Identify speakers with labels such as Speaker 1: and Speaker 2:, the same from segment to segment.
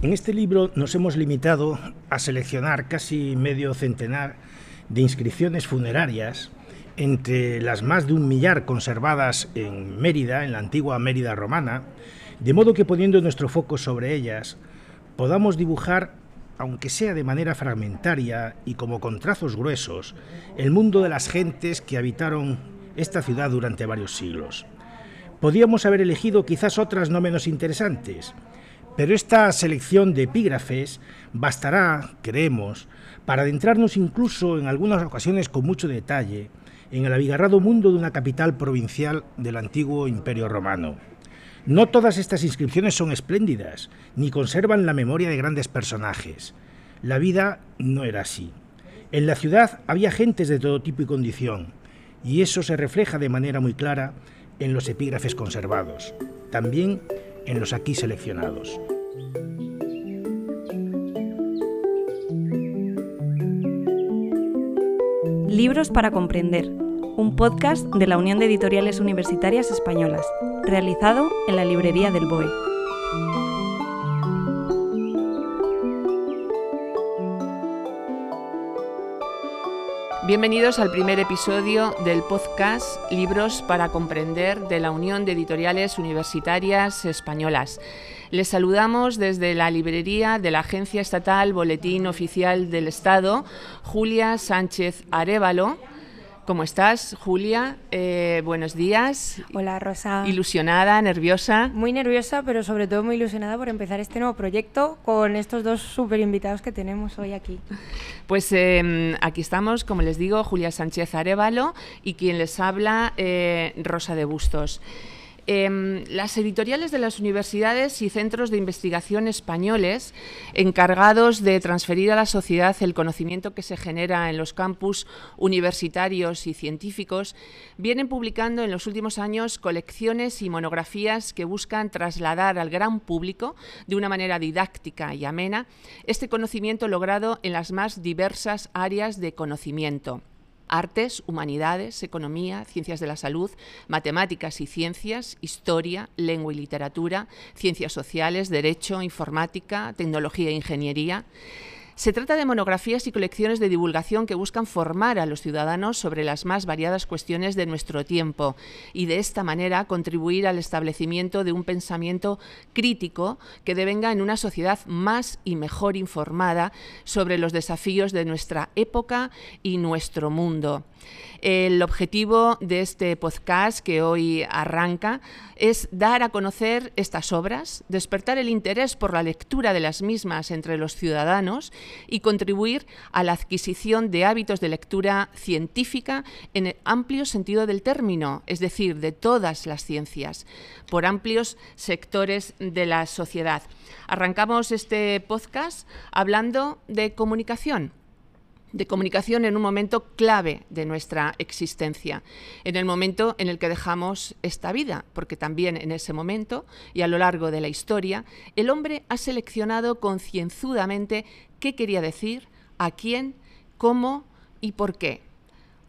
Speaker 1: En este libro nos hemos limitado a seleccionar casi medio centenar de inscripciones funerarias entre las más de un millar conservadas en Mérida, en la antigua Mérida romana, de modo que poniendo nuestro foco sobre ellas, podamos dibujar, aunque sea de manera fragmentaria y como con trazos gruesos, el mundo de las gentes que habitaron esta ciudad durante varios siglos. Podíamos haber elegido quizás otras no menos interesantes, pero esta selección de epígrafes bastará, creemos, para adentrarnos incluso en algunas ocasiones con mucho detalle en el abigarrado mundo de una capital provincial del antiguo Imperio Romano. No todas estas inscripciones son espléndidas, ni conservan la memoria de grandes personajes. La vida no era así. En la ciudad había gentes de todo tipo y condición, y eso se refleja de manera muy clara en los epígrafes conservados, también en los aquí seleccionados.
Speaker 2: Libros para comprender, un podcast de la Unión de Editoriales Universitarias Españolas, realizado en la librería del BOE.
Speaker 3: Bienvenidos al primer episodio del podcast Libros para comprender de la Unión de Editoriales Universitarias Españolas. Les saludamos desde la librería de la Agencia Estatal Boletín Oficial del Estado, Julia Sánchez Arevalo. ¿Cómo estás, Julia? Eh, buenos días.
Speaker 4: Hola, Rosa.
Speaker 3: ¿Ilusionada, nerviosa?
Speaker 4: Muy nerviosa, pero sobre todo muy ilusionada por empezar este nuevo proyecto con estos dos súper invitados que tenemos hoy aquí.
Speaker 3: Pues em, aquí estamos, como les digo, Julia Sánchez Arevalo y quien les habla, eh, Rosa de Bustos. Em, las editoriales de las universidades y centros de investigación españoles encargados de transferir a la sociedad el conocimiento que se genera en los campus universitarios y científicos vienen publicando en los últimos años colecciones y monografías que buscan trasladar al gran público de una manera didáctica y amena este conocimiento logrado en las más diversas áreas de conocimiento artes, humanidades, economía, ciencias de la salud, matemáticas y ciencias, historia, lengua y literatura, ciencias sociales, derecho, informática, tecnología e ingeniería. Se trata de monografías y colecciones de divulgación que buscan formar a los ciudadanos sobre las más variadas cuestiones de nuestro tiempo y de esta manera contribuir al establecimiento de un pensamiento crítico que devenga en una sociedad más y mejor informada sobre los desafíos de nuestra época y nuestro mundo. El objetivo de este podcast que hoy arranca es dar a conocer estas obras, despertar el interés por la lectura de las mismas entre los ciudadanos y contribuir a la adquisición de hábitos de lectura científica en el amplio sentido del término, es decir, de todas las ciencias, por amplios sectores de la sociedad. Arrancamos este podcast hablando de comunicación de comunicación en un momento clave de nuestra existencia, en el momento en el que dejamos esta vida, porque también en ese momento y a lo largo de la historia, el hombre ha seleccionado concienzudamente qué quería decir, a quién, cómo y por qué.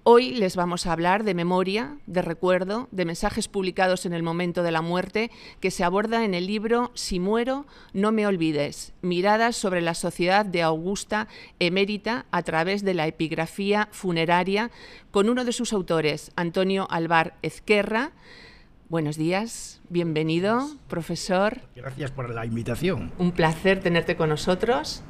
Speaker 3: Hoy les vamos a hablar de memoria, de recuerdo, de mensajes publicados en el momento de la muerte que se aborda en el libro Si muero, no me olvides, miradas sobre la sociedad de Augusta emérita a través de la epigrafía funeraria con uno de sus autores, Antonio Alvar Ezquerra. Buenos días, bienvenido, profesor.
Speaker 1: Gracias por la invitación.
Speaker 3: Un placer tenerte con nosotros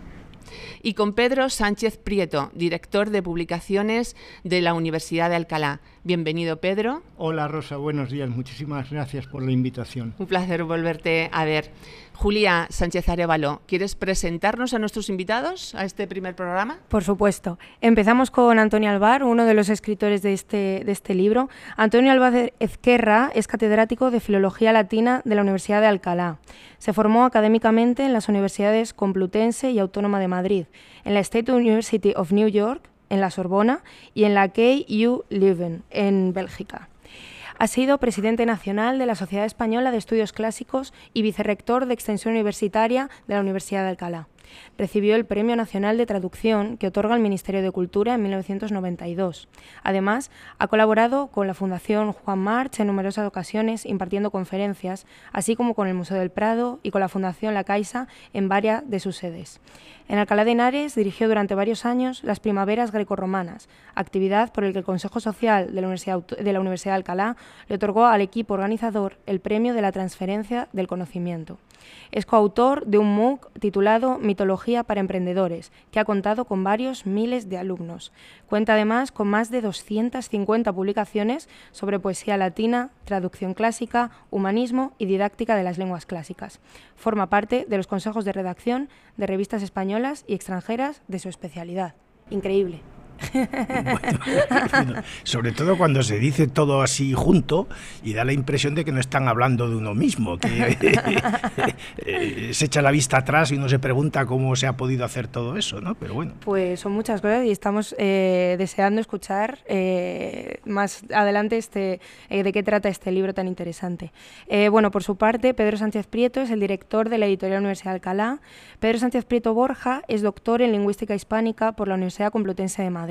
Speaker 3: y con Pedro Sánchez Prieto, director de publicaciones de la Universidad de Alcalá. Bienvenido, Pedro.
Speaker 5: Hola, Rosa, buenos días. Muchísimas gracias por la invitación.
Speaker 3: Un placer volverte a ver. Julia Sánchez Arevalo, ¿quieres presentarnos a nuestros invitados a este primer programa?
Speaker 4: Por supuesto. Empezamos con Antonio Alvar, uno de los escritores de este, de este libro. Antonio Alvar Ezquerra es catedrático de Filología Latina de la Universidad de Alcalá. Se formó académicamente en las universidades Complutense y Autónoma de Madrid, en la State University of New York, en la Sorbona y en la KU Leuven, en Bélgica. Ha sido presidente nacional de la Sociedad Española de Estudios Clásicos y vicerrector de Extensión Universitaria de la Universidad de Alcalá. Recibió el Premio Nacional de Traducción que otorga el Ministerio de Cultura en 1992. Además, ha colaborado con la Fundación Juan March en numerosas ocasiones impartiendo conferencias, así como con el Museo del Prado y con la Fundación La Caixa en varias de sus sedes. En Alcalá de Henares dirigió durante varios años las Primaveras Grecorromanas, actividad por la que el Consejo Social de la Universidad de Alcalá le otorgó al equipo organizador el Premio de la Transferencia del Conocimiento. Es coautor de un MOOC titulado Mitología para Emprendedores, que ha contado con varios miles de alumnos. Cuenta además con más de 250 publicaciones sobre poesía latina, traducción clásica, humanismo y didáctica de las lenguas clásicas. Forma parte de los consejos de redacción de revistas españolas y extranjeras de su especialidad. Increíble.
Speaker 1: sobre todo cuando se dice todo así junto y da la impresión de que no están hablando de uno mismo, que eh, se echa la vista atrás y uno se pregunta cómo se ha podido hacer todo eso, ¿no? Pero bueno.
Speaker 4: Pues son muchas cosas y estamos eh, deseando escuchar eh, más adelante este, de qué trata este libro tan interesante. bueno, por su parte, Pedro Sánchez Prieto es el director de la editorial Universidad de Alcalá. Pedro Sánchez Prieto Borja es doctor en lingüística hispánica por la Universidad Complutense de Madrid.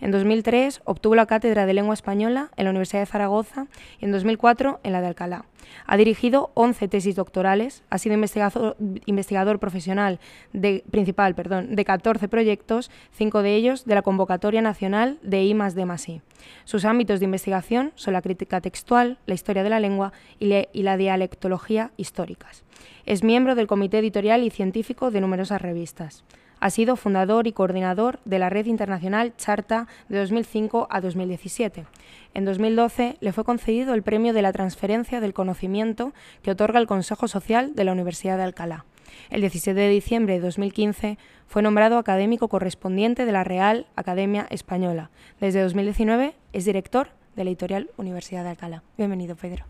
Speaker 4: En 2003 obtuvo la cátedra de lengua española en la Universidad de Zaragoza y en 2004 en la de Alcalá. Ha dirigido 11 tesis doctorales, ha sido investigador, profesional de, principal de 14 proyectos, cinco de ellos de la Convocatoria Nacional de I D Sus ámbitos de investigación son la crítica textual, la historia de la lengua y la dialectología históricas. Es miembro del comité editorial y científico de numerosas revistas. Ha sido fundador y coordinador de la red internacional Charta de 2005 a 2017. En 2012 le fue concedido el Premio de la Transferencia del Conocimiento que otorga el Consejo Social de la Universidad de Alcalá. El 17 de diciembre de 2015 fue nombrado académico correspondiente de la Real Academia Española. Desde 2019 es director de la editorial Universidad de Alcalá. Bienvenido, Pedro.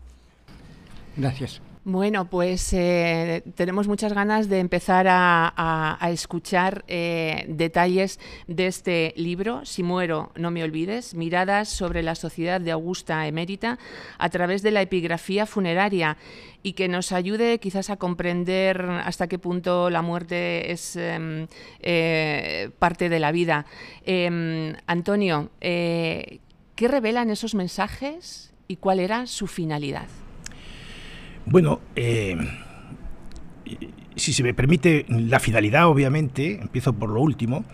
Speaker 5: Gracias.
Speaker 3: Bueno, pues eh, tenemos muchas ganas de empezar a, escuchar eh, detalles de este libro, Si muero, no me olvides, miradas sobre la sociedad de Augusta Emérita a través de la epigrafía funeraria y que nos ayude quizás a comprender hasta qué punto la muerte es em, eh, parte de la vida. Em, Antonio, ¿qué revelan esos mensajes y cuál era su finalidad?
Speaker 1: Bueno, eh, si se me permite, la finalidad, obviamente, empiezo por lo último,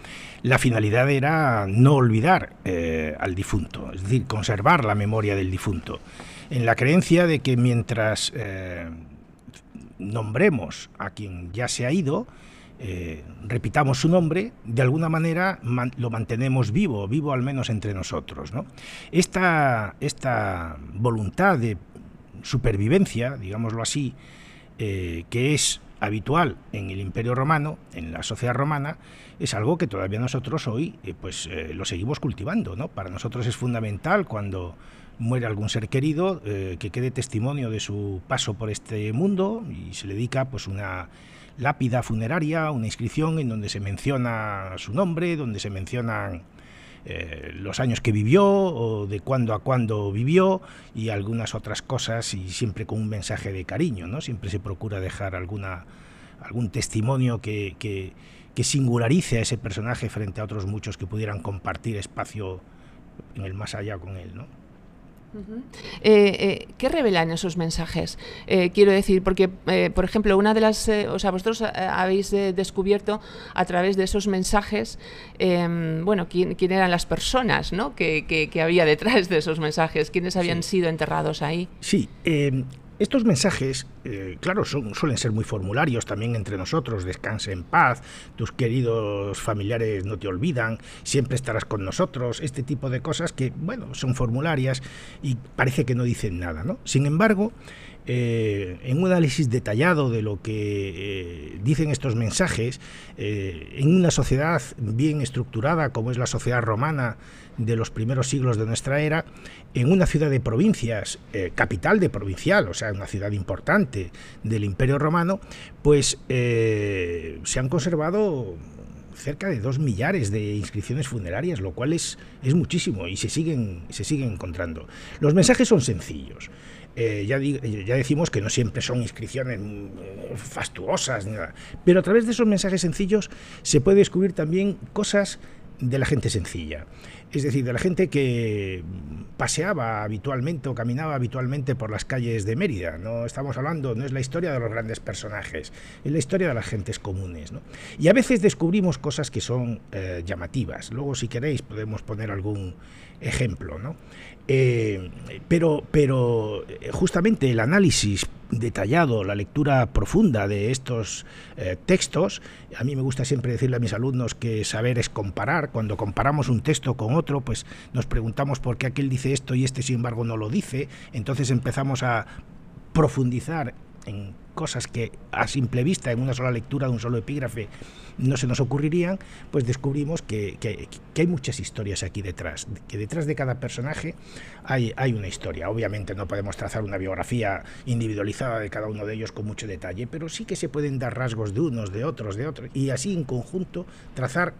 Speaker 1: la finalidad era no olvidar eh, al difunto, es decir, conservar la memoria del difunto, en la creencia de que mientras eh, nombremos a quien ya se ha ido, repitamos su nombre, de alguna manera lo mantenemos vivo, vivo al menos entre nosotros. Esta, esta voluntad de supervivencia, digámoslo así, eh, que es habitual en el Imperio Romano, en la sociedad romana, es algo que todavía nosotros hoy eh, pues eh, lo seguimos cultivando, ¿no? Para nosotros es fundamental cuando muere algún ser querido que quede testimonio de su paso por este mundo y se le dedica pues una lápida funeraria, una inscripción en donde se menciona su nombre, donde se mencionan eh, los años que vivió o de cuándo a cuándo vivió y algunas otras cosas y siempre con un mensaje de cariño, ¿no? Siempre se procura dejar alguna, algún testimonio que, que, que singularice a ese personaje frente a otros muchos que pudieran compartir espacio en el más allá con él, ¿no?
Speaker 3: Eh, eh, ¿Qué revelan esos mensajes? Eh, quiero decir, porque, por ejemplo, una de las, o sea, vosotros habéis descubierto a través de esos mensajes, em, bueno, quién, eran las personas, ¿no? Que, que, había detrás de esos mensajes, quiénes habían sido enterrados ahí.
Speaker 1: Sí, em, estos mensajes, eh, claro, son, suelen ser muy formularios también entre nosotros, descanse en paz, tus queridos familiares no te olvidan, siempre estarás con nosotros, este tipo de cosas que, bueno, son formularias y parece que no dicen nada, ¿no? Sin embargo, eh, en un análisis detallado de lo que eh, dicen estos mensajes, en una sociedad bien estructurada como es la sociedad romana de los primeros siglos de nuestra era, en una ciudad de provincias, eh, capital de provincial, o sea, una ciudad importante del Imperio Romano, pues eh, se han conservado cerca de dos millares de inscripciones funerarias, lo cual es, es muchísimo y se siguen, se siguen encontrando. Los mensajes son sencillos. Eh, ya, ya, decimos que no siempre son inscripciones mm, fastuosas, pero a través de esos mensajes sencillos se puede descubrir también cosas de la gente sencilla es decir, de la gente que paseaba habitualmente o caminaba habitualmente por las calles de Mérida. No estamos hablando, no es la historia de los grandes personajes, es la historia de las gentes comunes. Y a veces descubrimos cosas que son eh, llamativas. Luego, si queréis, podemos poner algún ejemplo. ¿no? Eh, pero, pero eh, justamente el análisis detallado, la lectura profunda de estos eh, textos, a mí me gusta siempre decirle a mis alumnos que saber es comparar. Cuando comparamos un texto con otro, pues nos preguntamos por qué aquel dice esto y este sin embargo no lo dice. Entonces empezamos a profundizar en cosas que a simple vista, en una sola lectura de un solo epígrafe, no se nos ocurrirían, pues descubrimos que, hay muchas historias aquí detrás, que detrás de cada personaje hay, hay una historia. Obviamente no podemos trazar una biografía individualizada de cada uno de ellos con mucho detalle, pero sí que se pueden dar rasgos de unos, de otros, de otros, y así en conjunto trazar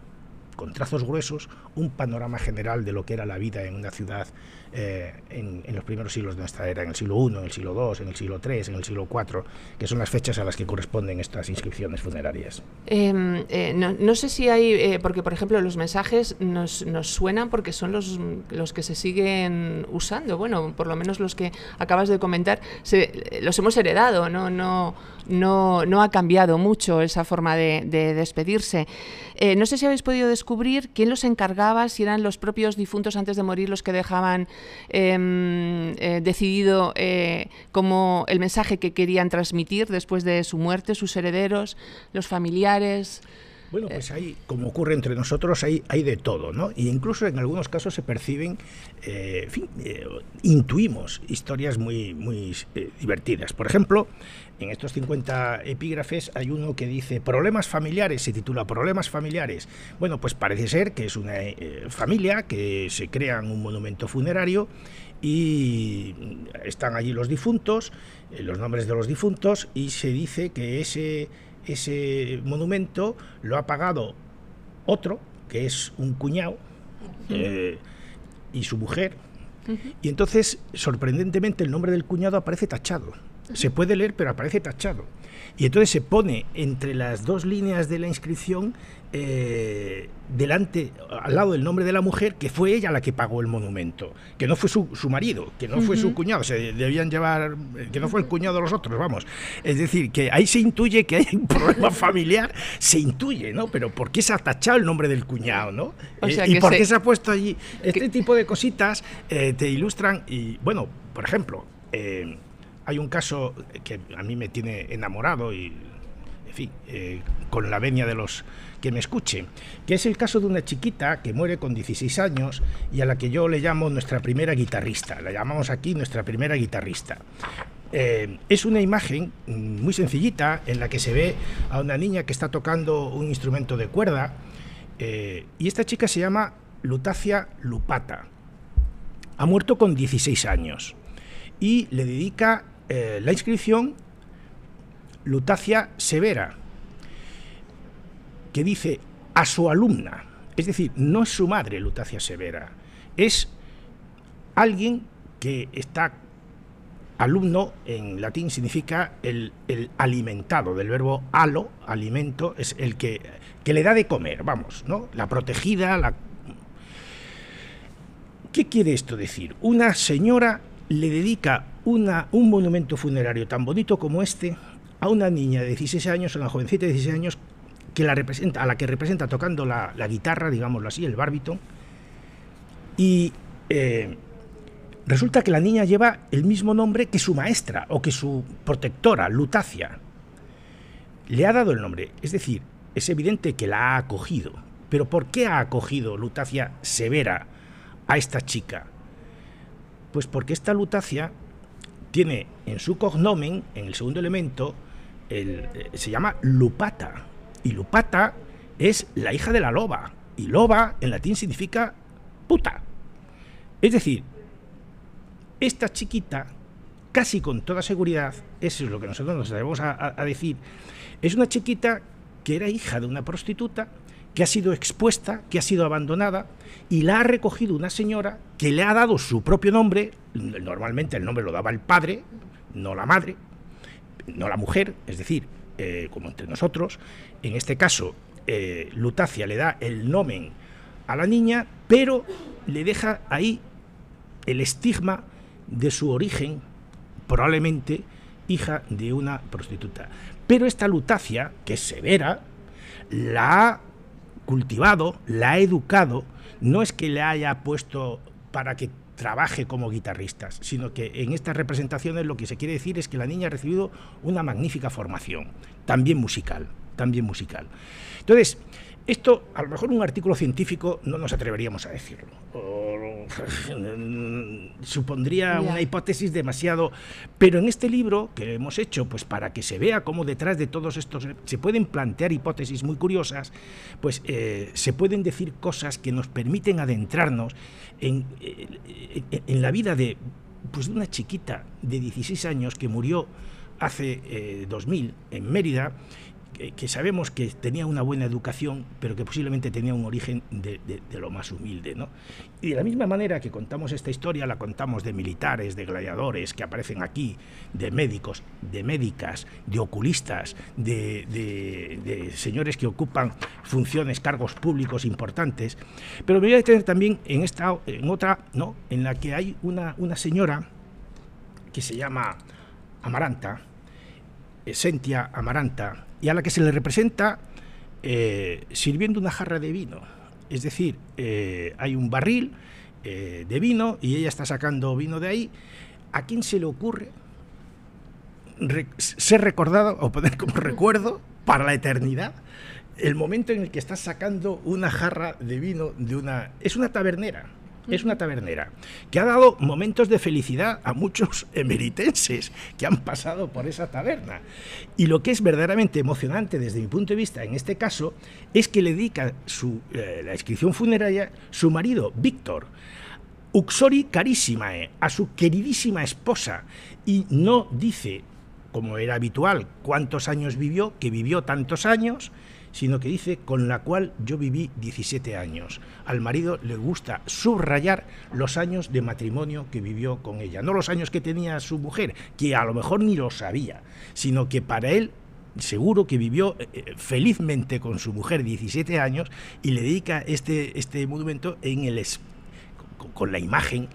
Speaker 1: con trazos gruesos, un panorama general de lo que era la vida en una ciudad eh, en, los primeros siglos de nuestra era, en el siglo I, en el siglo II, en el siglo III, en el siglo IV, que son las fechas a las que corresponden estas inscripciones funerarias.
Speaker 3: Em, eh, no, sé si hay, eh, porque por ejemplo los mensajes nos, nos, suenan porque son los, los que se siguen usando, bueno, por lo menos los que acabas de comentar, los hemos heredado, no, no, no, no ha cambiado mucho esa forma de, de despedirse. no sé si habéis podido descubrir quién los encargaba, si eran los propios difuntos antes de morir los que dejaban Em, eh, decidido eh, como el mensaje que querían transmitir después de su muerte, sus herederos, los familiares.
Speaker 1: Bueno, pues hay, como ocurre entre nosotros, hay, hay de todo, ¿no? Y incluso en algunos casos se perciben, eh, en fin, eh, intuimos historias muy, muy eh, divertidas. Por ejemplo, en estos 50 epígrafes hay uno que dice problemas familiares, se titula Problemas familiares. Bueno, pues parece ser que es una familia que se crea un monumento funerario y están allí los difuntos, los nombres de los difuntos, y se dice que ese ese monumento lo ha pagado otro, que es un cuñado, eh, y su mujer. Y entonces, sorprendentemente, el nombre del cuñado aparece tachado. Se puede leer, pero aparece tachado. Y entonces se pone entre las dos líneas de la inscripción eh, delante, al lado del nombre de la mujer, que fue ella la que pagó el monumento, que no fue su, marido, que no fue su cuñado, se debían llevar, que no fue el cuñado de los otros, vamos. Es decir, que ahí se intuye que hay un problema familiar, se intuye, ¿no? Pero ¿por qué se ha tachado el nombre del cuñado, ¿no? Eh, ¿Y por qué se ha puesto allí? Este tipo de cositas eh, te ilustran y, bueno, por ejemplo, hay un caso que a mí me tiene enamorado y, fin, con la venia de los que me escuche, que es el caso de una chiquita que muere con 16 años y a la que yo le llamo nuestra primera guitarrista, la llamamos aquí nuestra primera guitarrista. Eh, es una imagen muy sencillita en la que se ve a una niña que está tocando un instrumento de cuerda eh, y esta chica se llama Lutacia Lupata. Ha muerto con 16 años y le dedica eh, la inscripción Lutacia Severa, que dice a su alumna, es decir, no es su madre Lutacia Severa, es alguien que está alumno en latín significa el, alimentado, del verbo alo, alimento, es el que, que, le da de comer, vamos, ¿no? La protegida, la... ¿Qué quiere esto decir? Una señora le dedica una, un monumento funerario tan bonito como este a una niña de 16 años, a una jovencita de 16 años, que la representa, a la que representa tocando la, guitarra, digámoslo así, el bárbito, y eh, resulta que la niña lleva el mismo nombre que su maestra o que su protectora, Lutacia. Le ha dado el nombre, es decir, es evidente que la ha acogido. Pero ¿por qué ha acogido Lutacia Severa a esta chica? Pues porque esta Lutacia tiene en su cognomen, en el segundo elemento, eh, se llama Lupata. Y Lupata es la hija de la loba. Y loba en latín significa puta. Es decir, esta chiquita, casi con toda seguridad, eso es lo que nosotros nos debemos a, decir, es una chiquita que era hija de una prostituta que ha sido expuesta, que ha sido abandonada, y la ha recogido una señora que le ha dado su propio nombre, normalmente el nombre lo daba el padre, no la madre, no la mujer, es decir, eh, como entre nosotros, en este caso eh, Lutacia le da el nomen a la niña, pero le deja ahí el estigma de su origen, probablemente hija de una prostituta. Pero esta Lutacia, que es severa, la ha cultivado, la ha educado, no es que le haya puesto para que trabaje como guitarristas, sino que en estas representaciones lo que se quiere decir es que la niña ha recibido una magnífica formación, también musical, también musical. Entonces, esto, a lo mejor un artículo científico no nos atreveríamos a decirlo. supondría una hipótesis demasiado. Pero en este libro que hemos hecho, pues para que se vea cómo detrás de todos estos se pueden plantear hipótesis muy curiosas, pues eh, se pueden decir cosas que nos permiten adentrarnos en, eh, en, la vida de, pues, de una chiquita de 16 años que murió hace 2000 eh, en Mérida que, sabemos que tenía una buena educación, pero que posiblemente tenía un origen de, lo más humilde. ¿no? Y de la misma manera que contamos esta historia, la contamos de militares, de gladiadores que aparecen aquí, de médicos, de médicas, de oculistas, de, señores que ocupan funciones, cargos públicos importantes. Pero me voy a detener también en, esta, en otra, ¿no? en la que hay una, una señora que se llama Amaranta, Sentia Amaranta, y a la que se le representa eh, sirviendo una jarra de vino. Es decir, eh, hay un barril eh, de vino y ella está sacando vino de ahí. ¿A quién se le ocurre ser recordado o poner como recuerdo para la eternidad el momento en el que está sacando una jarra de vino de una... Es una tabernera es una tabernera que ha dado momentos de felicidad a muchos emeritenses que han pasado por esa taberna. Y lo que es verdaderamente emocionante desde mi punto de vista en este caso es que le dedica su, eh, la inscripción funeraria su marido, Víctor. Uxori carísima a su queridísima esposa y no dice, como era habitual, cuántos años vivió, que vivió tantos años, sino que dice con la cual yo viví 17 años. Al marido le gusta subrayar los años de matrimonio que vivió con ella, no los años que tenía su mujer, que a lo mejor ni lo sabía, sino que para él seguro que vivió eh, eh, felizmente con su mujer 17 años y le dedica este, este monumento en el, con, la imagen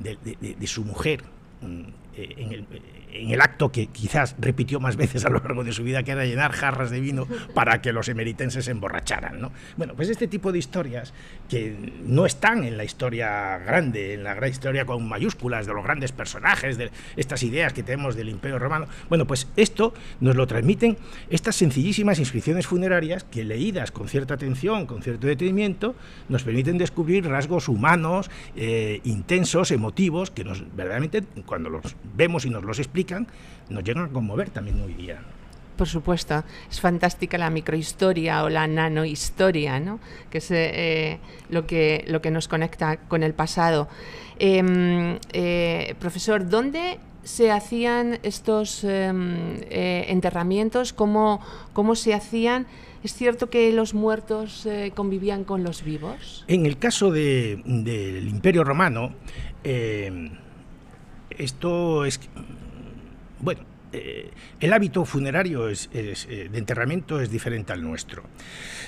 Speaker 1: de su mujer mm, en el, en el acto que quizás repitió más veces a lo largo de su vida, que era llenar jarras de vino para que los emeritenses se emborracharan. ¿no? Bueno, pues este tipo de historias que no están en la historia grande, en la gran historia con mayúsculas de los grandes personajes, de estas ideas que tenemos del Imperio Romano, bueno, pues esto nos lo transmiten estas sencillísimas inscripciones funerarias que leídas con cierta atención, con cierto detenimiento, nos permiten descubrir rasgos humanos, eh, intensos, emotivos, que nos verdaderamente, cuando los vemos y nos los explican, nos llegan a conmover también hoy día.
Speaker 3: Por supuesto, es fantástica la microhistoria o la nanohistoria, ¿no? que es eh, lo, que, lo que nos conecta con el pasado. Em, eh, profesor, ¿dónde se hacían estos em, eh, enterramientos? ¿Cómo, ¿Cómo se hacían? ¿Es cierto que los muertos convivían con los vivos?
Speaker 1: En el caso del Imperio Romano, esto es bueno, eh, el hábito funerario es, eh, de enterramiento es diferente al nuestro.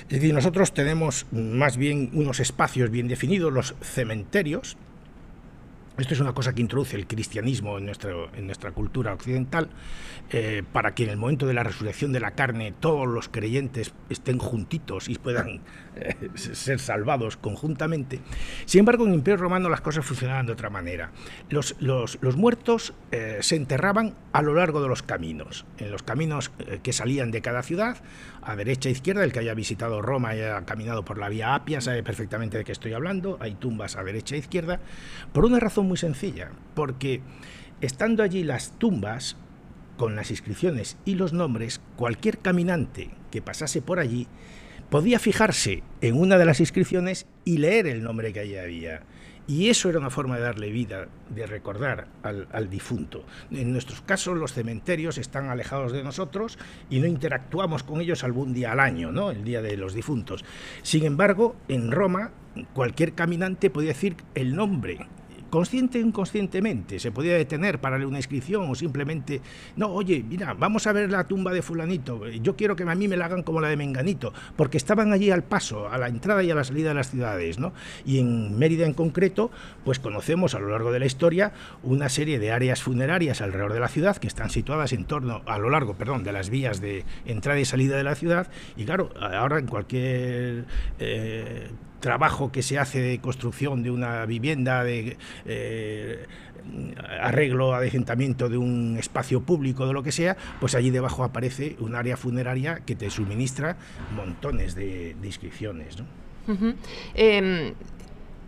Speaker 1: Es decir, nosotros tenemos más bien unos espacios bien definidos, los cementerios, esto es una cosa que introduce el cristianismo en, en nuestra cultura occidental, eh, para que en el momento de la resurrección de la carne todos los creyentes estén juntitos y puedan eh, ser salvados conjuntamente. Sin embargo, en el Imperio Romano las cosas funcionaban de otra manera. Los, los, muertos eh, se enterraban a lo largo de los caminos, en los caminos que salían de cada ciudad, a derecha e izquierda, el que haya visitado Roma y haya caminado por la vía Apia sabe perfectamente de qué estoy hablando, hay tumbas a derecha e izquierda, por una razón muy sencilla, porque estando allí las tumbas, con las inscripciones y los nombres, cualquier caminante que pasase por allí podía fijarse en una de las inscripciones y leer el nombre que allí había. Y eso era una forma de darle vida, de recordar al, difunto. En nuestros casos los cementerios están alejados de nosotros y no interactuamos con ellos algún día al año, ¿no? el día de los difuntos. Sin embargo, en Roma cualquier caminante podía decir el nombre consciente o inconscientemente, se podía detener para leer una inscripción o simplemente, no, oye, mira, vamos a ver la tumba de fulanito, yo quiero que a mí me la hagan como la de Menganito, porque estaban allí al paso, a la entrada y a la salida de las ciudades, ¿no? Y en Mérida en concreto, pues conocemos a lo largo de la historia una serie de áreas funerarias alrededor de la ciudad que están situadas en torno, a lo largo, perdón, de las vías de entrada y salida de la ciudad, y claro, ahora en cualquier... Eh, trabajo que se hace de construcción de una vivienda, de eh, arreglo, adecentamiento de un espacio público, de lo que sea, pues allí debajo aparece un área funeraria que te suministra montones de, inscripciones.
Speaker 3: Em,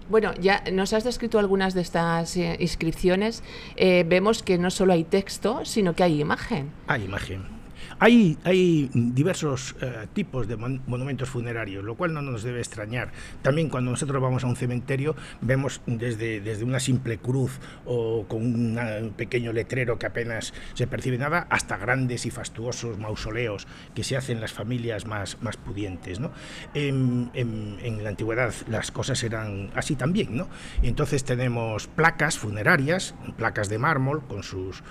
Speaker 3: bueno, ya nos has descrito algunas de estas eh, inscripciones. Eh, vemos que no solo hay texto, sino que hay imagen.
Speaker 1: Hay imagen. Hay, diversos eh, tipos de monumentos funerarios, lo cual no nos debe extrañar. También cuando nosotros vamos a un cementerio vemos desde, desde una simple cruz o con un pequeño letrero que apenas se percibe nada, hasta grandes y fastuosos mausoleos que se hacen las familias más, más pudientes. ¿no? En, la antigüedad las cosas eran así también. ¿no? Entonces tenemos placas funerarias, placas de mármol con sus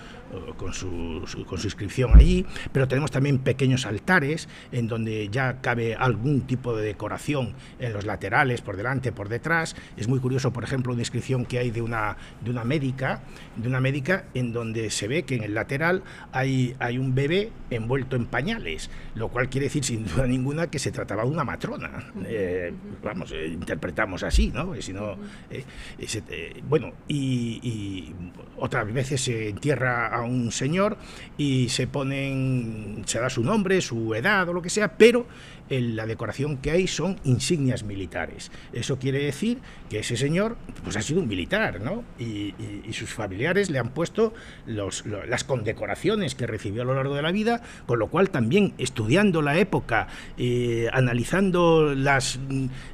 Speaker 1: con su, con su inscripción allí, pero tenemos también pequeños altares en donde ya cabe algún tipo de decoración en los laterales, por delante, por detrás. Es muy curioso, por ejemplo, una inscripción que hay de una, de una médica, de una médica en donde se ve que en el lateral hay, hay un bebé envuelto en pañales, lo cual quiere decir sin duda ninguna que se trataba de una matrona. Eh, vamos, eh, interpretamos así, ¿no? Si no eh, bueno, y, y otras veces se entierra a un señor y se ponen, se da su nombre, su edad o lo que sea, pero la decoración que hay son insignias militares. Eso quiere decir que ese señor pues, ha sido un militar, ¿no? Y, sus familiares le han puesto las condecoraciones que recibió a lo largo de la vida, con lo cual también estudiando la época, eh, analizando las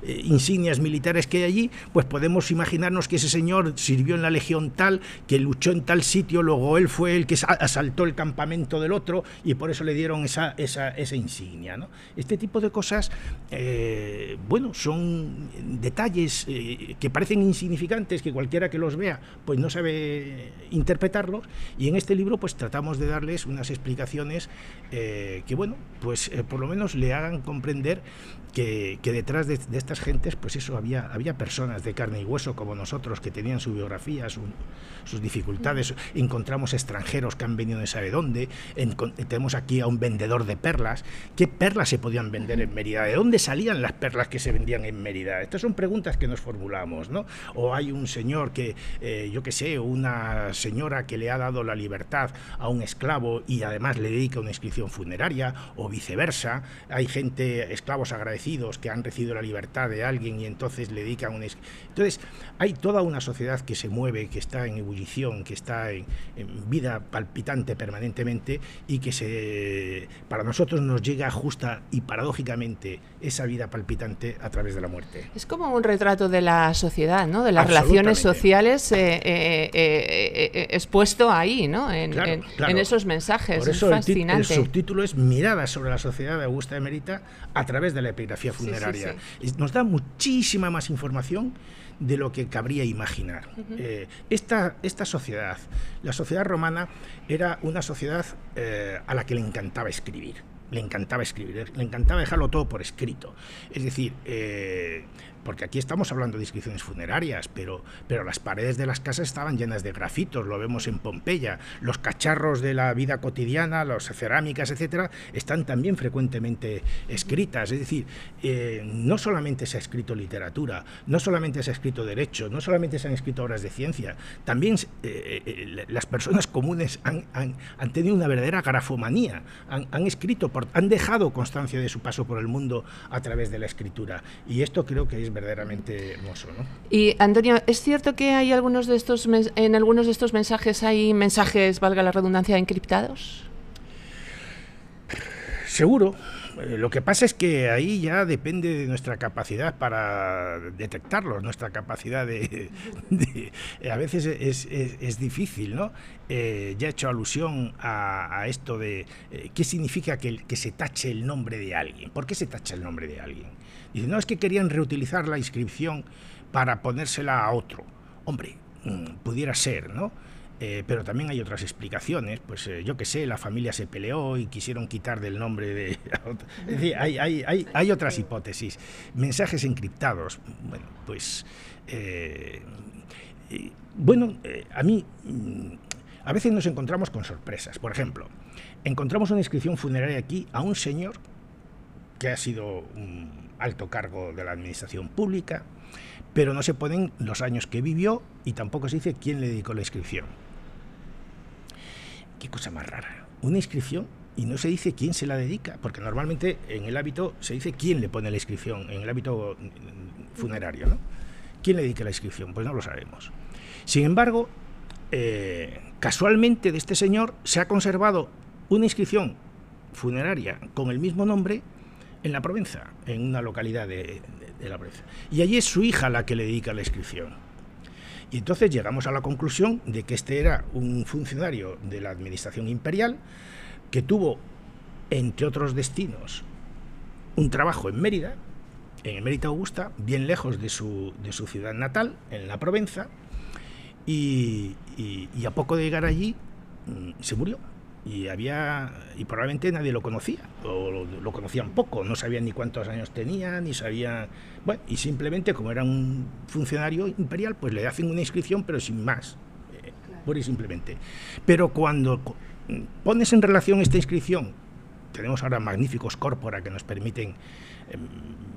Speaker 1: eh, insignias militares que hay allí, pues podemos imaginarnos que ese señor sirvió en la legión tal, que luchó en tal sitio, luego él fue el que asaltó el campamento del otro y por eso le dieron esa, esa, esa insignia. ¿no? Este tipo de cosas, eh, bueno, son detalles eh, que parecen insignificantes, que cualquiera que los vea, pues no sabe interpretarlos, y en este libro pues tratamos de darles unas explicaciones eh, que, bueno, pues por lo menos le hagan comprender que, detrás de, estas gentes, pues eso, había, había personas de carne y hueso como nosotros que tenían su biografía, sus dificultades, encontramos extranjeros que han venido de sabe dónde, tenemos aquí a un vendedor de perlas, ¿qué perlas se podían vender en Mérida? ¿De dónde salían las perlas que se vendían en Mérida? Estas son preguntas que nos formulamos, ¿no? O hay un señor que, eh, yo qué sé, una señora que le ha dado la libertad a un esclavo y además le dedica una inscripción funeraria, o viceversa, hay gente, esclavos agradecidos, que han recibido la libertad de alguien y entonces le dedican un... Entonces, hay toda una sociedad que se mueve, que está en ebullición, que está en, vida palpitante permanentemente y que se, para nosotros nos llega justa y paradójicamente esa vida palpitante a través de la muerte.
Speaker 3: Es como un retrato de la sociedad, ¿no? de las relaciones sociales eh, eh, eh, expuesto ahí, ¿no? en, esos mensajes. Por eso es fascinante.
Speaker 1: El, subtítulo es Miradas sobre la sociedad de Augusta de Merita a través de la funeraria. Nos da muchísima más información de lo que cabría imaginar. Eh, esta, esta sociedad, la sociedad romana, era una sociedad eh, a la que le encantaba escribir. Le encantaba escribir, le encantaba dejarlo todo por escrito. Es decir, eh, porque aquí estamos hablando de inscripciones funerarias, pero, pero las paredes de las casas estaban llenas de grafitos, lo vemos en Pompeya, los cacharros de la vida cotidiana, las cerámicas, etcétera, están también frecuentemente escritas. Es decir, eh, no solamente se ha escrito literatura, no solamente se ha escrito derecho, no solamente se han escrito obras de ciencia, también eh, eh, las personas comunes han, tenido una verdadera grafomanía, han, han escrito, han dejado constancia de su paso por el mundo a través de la escritura. Y esto creo que es verdaderamente hermoso. ¿no?
Speaker 3: Y Antonio, ¿es cierto que hay algunos de estos en algunos de estos mensajes hay mensajes, valga la redundancia, encriptados?
Speaker 1: Seguro, eh, lo que pasa es que ahí ya depende de nuestra capacidad para detectarlos, nuestra capacidad de... a veces es, difícil, ¿no? Eh, ya he hecho alusión a, esto de eh, qué significa que, que se tache el nombre de alguien. ¿Por qué se tacha el nombre de alguien? Dice, no, es que querían reutilizar la inscripción para ponérsela a otro. Hombre, mm, pudiera ser, ¿no? Eh, pero también hay otras explicaciones, pues eh, yo que sé, la familia se peleó y quisieron quitar del nombre de... es decir, hay, hay, hay, hay, otras hipótesis. Mensajes encriptados, bueno, pues... Eh, bueno, a mí mm, a veces nos encontramos con sorpresas. Por ejemplo, encontramos una inscripción funeraria aquí a un señor que ha sido alto cargo de la administración pública, pero no se ponen los años que vivió y tampoco se dice quién le dedicó la inscripción. Qué cosa más rara. Una inscripción y no se dice quién se la dedica, porque normalmente en el hábito se dice quién le pone la inscripción, en el hábito funerario, ¿no? ¿Quién le dedica la inscripción? Pues no lo sabemos. Sin embargo, eh, casualmente de este señor se ha conservado una inscripción funeraria con el mismo nombre en la Provenza, en una localidad de, la Provenza. Y allí es su hija la que le dedica la inscripción. Y entonces llegamos a la conclusión de que este era un funcionario de la administración imperial que tuvo, entre otros destinos, un trabajo en Mérida, en Mérida Augusta, bien lejos de su, de su ciudad natal, en la Provenza, y, y a poco de llegar allí mm, se murió y había y probablemente nadie lo conocía o lo, conocían poco no sabían ni cuántos años tenía ni sabían bueno y simplemente como era un funcionario imperial pues le hacen una inscripción pero sin más eh, pura y simplemente. Pero cuando pones en relación esta inscripción tenemos ahora magníficos corpora que nos permiten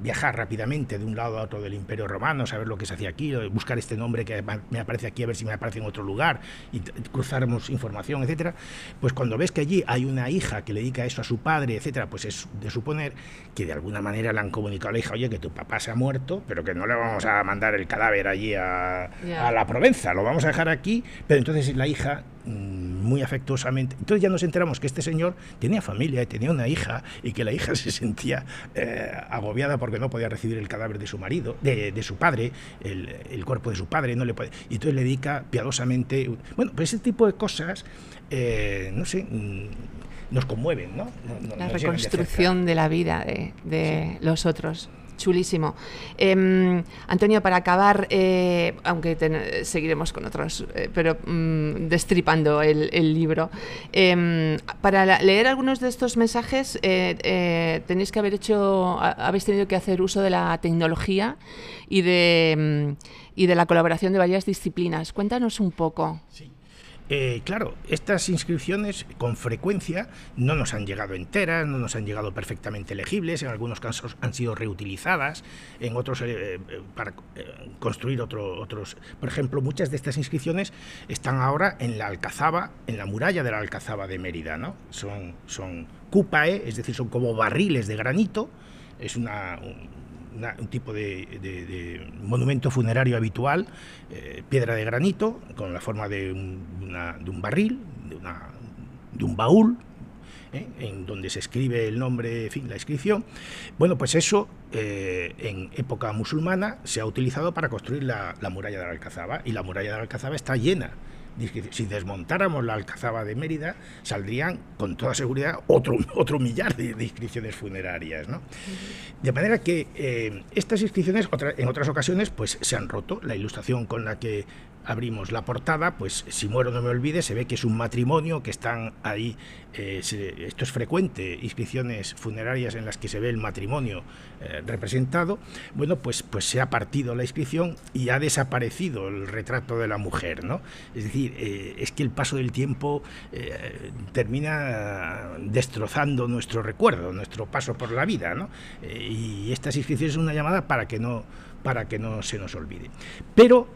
Speaker 1: viajar rápidamente de un lado a otro del Imperio Romano, saber lo que se hacía aquí, buscar este nombre que me aparece aquí, a ver si me aparece en otro lugar, y cruzarmos información, etcétera, pues cuando ves que allí hay una hija que le dedica eso a su padre, etcétera, pues es de suponer que de alguna manera le han comunicado a la hija, oye, que tu papá se ha muerto, pero que no le vamos a mandar el cadáver allí a, a la Provenza, lo vamos a dejar aquí, pero entonces la hija muy afectuosamente. Entonces ya nos enteramos que este señor tenía familia y tenía una hija y que la hija se sentía eh, agobiada porque no podía recibir el cadáver de su marido, de, su padre, el, cuerpo de su padre, no le puede. Y entonces le dedica piadosamente. Bueno, pues ese tipo de cosas, eh, no sé. Mm, nos conmueven, ¿no?
Speaker 3: la reconstrucción de, la vida de, los otros chulísimo. Em, Antonio, para acabar, eh, aunque seguiremos con otros, eh, pero mm, destripando el, libro, em, para leer algunos de estos mensajes eh, tenéis que haber hecho, habéis tenido que hacer uso de la tecnología y de, mm, y de la colaboración de varias disciplinas. Cuéntanos un poco.
Speaker 1: Sí. Eh, claro, estas inscripciones con frecuencia no nos han llegado enteras, no nos han llegado perfectamente legibles, en algunos casos han sido reutilizadas, en otros eh, eh, para construir otros. Por ejemplo, muchas de estas inscripciones están ahora en la Alcazaba, en la muralla de la Alcazaba de Mérida, ¿no? Son, son cupae, es decir, son como barriles de granito, es una, un tipo de, monumento funerario habitual, eh, piedra de granito, con la forma de un, barril, de, un baúl, eh, en donde se escribe el nombre, fin, la inscripción. Bueno, pues eso eh, en época musulmana se ha utilizado para construir la, la muralla de la Alcazaba, y la muralla de la Alcazaba está llena si desmontáramos la Alcazaba de Mérida, saldrían con toda seguridad otro, otro millar de, inscripciones funerarias. De manera que eh, estas inscripciones en otras ocasiones pues, se han roto. La ilustración con la que abrimos la portada, pues si muero no me olvide, se ve que es un matrimonio, que están ahí, eh, esto es frecuente, inscripciones funerarias en las que se ve el matrimonio eh, representado, bueno, pues, pues se ha partido la inscripción y ha desaparecido el retrato de la mujer, ¿no? Es decir, eh, es que el paso del tiempo termina destrozando nuestro recuerdo, nuestro paso por la vida, ¿no? y estas inscripciones son una llamada para que no para que no se nos olvide. Pero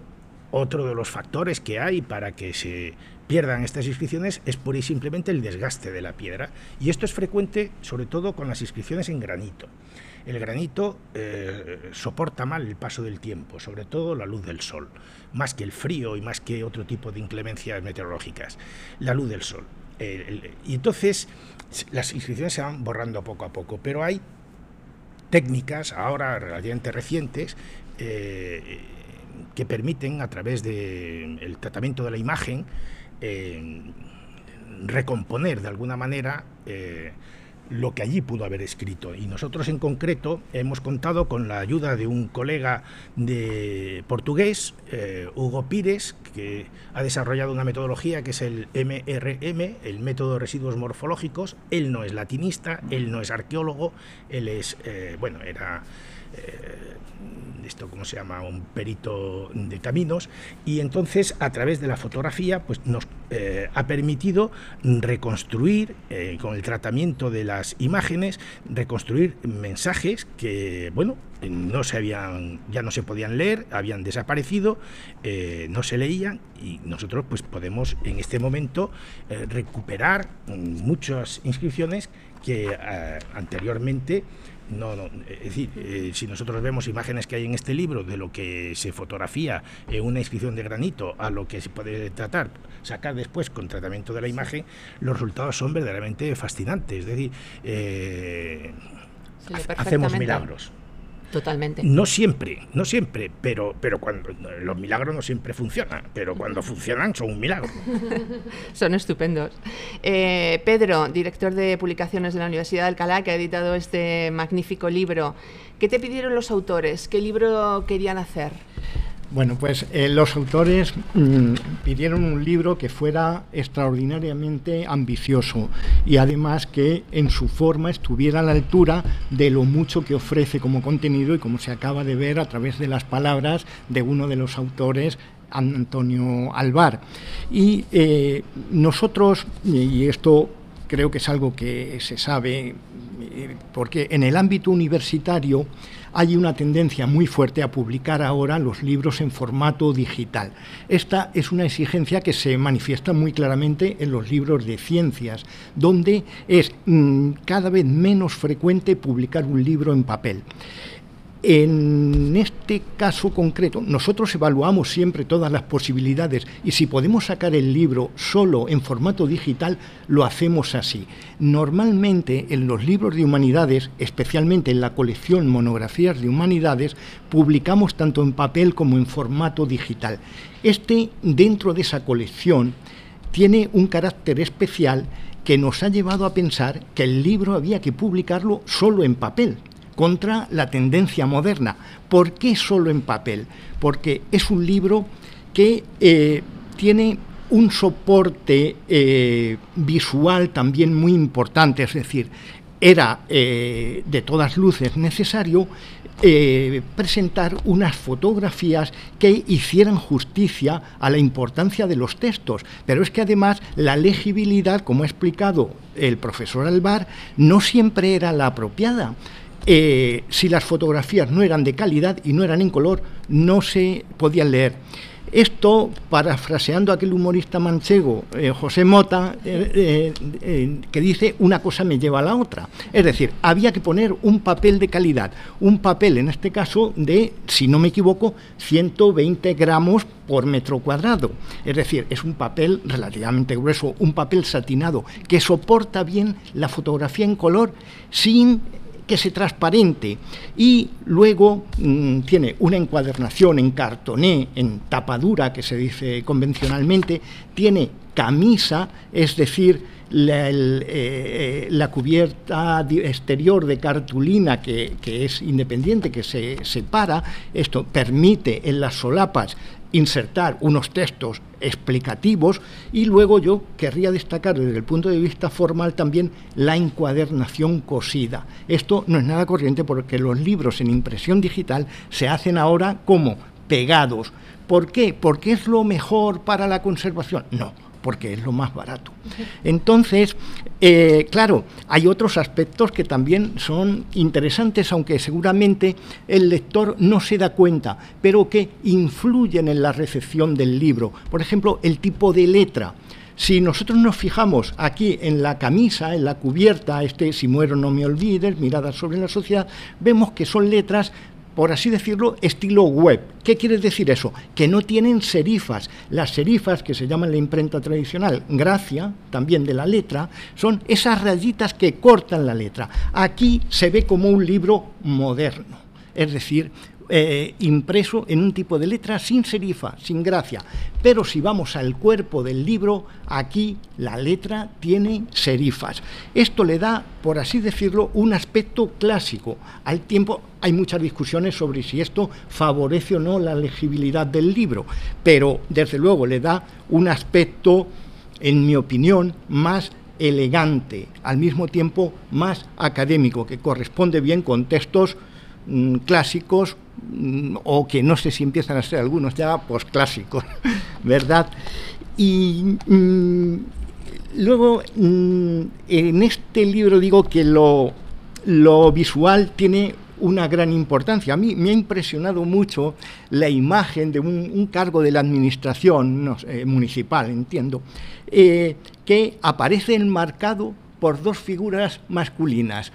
Speaker 1: otro de los factores que hay para que se pierdan estas inscripciones es pura y simplemente el desgaste de la piedra. Y esto es frecuente sobre todo con las inscripciones en granito. El granito eh, soporta mal el paso del tiempo, sobre todo la luz del sol, más que el frío y más que otro tipo de inclemencias meteorológicas. La luz del sol. y entonces las inscripciones se van borrando poco a poco, pero hay técnicas ahora relativamente recientes eh, que permiten a través del tratamiento de la imagen eh, recomponer de alguna manera eh, lo que allí pudo haber escrito. Y nosotros en concreto hemos contado con la ayuda de un colega de portugués, eh, Hugo Pires, que ha desarrollado una metodología que es el MRM, el método de residuos morfológicos. Él no es latinista, él no es arqueólogo, él es, bueno, era esto como se llama un perito de caminos. Y entonces a través de la fotografía pues nos eh, ha permitido reconstruir eh, con el tratamiento de las imágenes reconstruir mensajes que bueno no se habían ya no se podían leer habían desaparecido no se leían. Y nosotros pues podemos en este momento recuperar muchas inscripciones que anteriormente no, no, es decir, eh, si nosotros vemos imágenes que hay en este libro de lo que se fotografía en una inscripción de granito a lo que se puede tratar, sacar después con tratamiento de la imagen, los resultados son verdaderamente fascinantes. Es decir, eh, hacemos milagros.
Speaker 3: Totalmente.
Speaker 1: No siempre, no siempre, pero, pero cuando los milagros no siempre funcionan, pero cuando funcionan son un milagro.
Speaker 3: son estupendos. Eh, Pedro, director de publicaciones de la Universidad de Alcalá, que ha editado este magnífico libro, ¿qué te pidieron los autores? ¿Qué libro querían hacer?
Speaker 5: Bueno, pues eh, los autores mm, pidieron un libro que fuera extraordinariamente ambicioso y además que en su forma estuviera a la altura de lo mucho que ofrece como contenido y como se acaba de ver a través de las palabras de uno de los autores Antonio Alvar. Y eh, nosotros, y esto creo que es algo que se sabe, eh, porque en el ámbito universitario, hay una tendencia muy fuerte a publicar ahora los libros en formato digital. Esta es una exigencia que se manifiesta muy claramente en los libros de ciencias, donde es mm, cada vez menos frecuente publicar un libro en papel. En este caso concreto, nosotros evaluamos siempre todas las posibilidades y si podemos sacar el libro solo en formato digital, lo hacemos así. Normalmente en los libros de humanidades, especialmente en la colección Monografías de Humanidades, publicamos tanto en papel como en formato digital. Este, dentro de esa colección, tiene un carácter especial que nos ha llevado a pensar que el libro había que publicarlo solo en papel contra la tendencia moderna. ¿Por qué solo en papel? Porque es un libro que eh, tiene un soporte eh, visual también muy importante, es decir, era eh, de todas luces necesario presentar unas fotografías que hicieran justicia a la importancia de los textos. Pero es que además la legibilidad, como ha explicado el profesor Alvar, no siempre era la apropiada. Eh, si las fotografías no eran de calidad y no eran en color, no se podían leer. Esto, parafraseando a aquel humorista manchego, eh, José Mota, eh, que dice una cosa me lleva a la otra. Es decir, había que poner un papel de calidad, un papel en este caso de, si no me equivoco, 120 gramos por metro cuadrado. Es decir, es un papel relativamente grueso, un papel satinado, que soporta bien la fotografía en color sin que se transparente y luego mm, tiene una encuadernación en cartoné, en tapadura, que se dice convencionalmente, tiene camisa, es decir, la, eh, cubierta exterior de cartulina que, que, es independiente, que se separa, esto permite en las solapas insertar unos textos explicativos y luego yo querría destacar desde el punto de vista formal también la encuadernación cosida. Esto no es nada corriente porque los libros en impresión digital se hacen ahora como pegados. ¿Por qué? ¿Porque es lo mejor para la conservación? No porque es lo más barato. Entonces, eh, claro, hay otros aspectos que también son interesantes, aunque seguramente el lector no se da cuenta, pero que influyen en la recepción del libro. Por ejemplo, el tipo de letra. Si nosotros nos fijamos aquí en la camisa, en la cubierta, este si muero no me olvides, mirada sobre la sociedad, vemos que son letras por así decirlo, estilo web. ¿Qué quiere decir eso? Que no tienen serifas. Las serifas, que se llaman la imprenta tradicional, gracia, también de la letra, son esas rayitas que cortan la letra. Aquí se ve como un libro moderno, es decir, eh, impreso en un tipo de letra sin serifa, sin gracia. Pero si vamos al cuerpo del libro, aquí la letra tiene serifas. Esto le da, por así decirlo, un aspecto clásico. Al tiempo hay muchas discusiones sobre si esto favorece o no la legibilidad del libro, pero desde luego le da un aspecto, en mi opinión, más elegante, al mismo tiempo más académico, que corresponde bien con textos mm, clásicos o que no sé si empiezan a ser algunos ya posclásicos, ¿verdad? Y mm, luego mm, en este libro digo que lo, visual tiene una gran importancia. A mí me ha impresionado mucho la imagen de un, cargo de la administración municipal, entiendo, eh, que aparece enmarcado por dos figuras masculinas,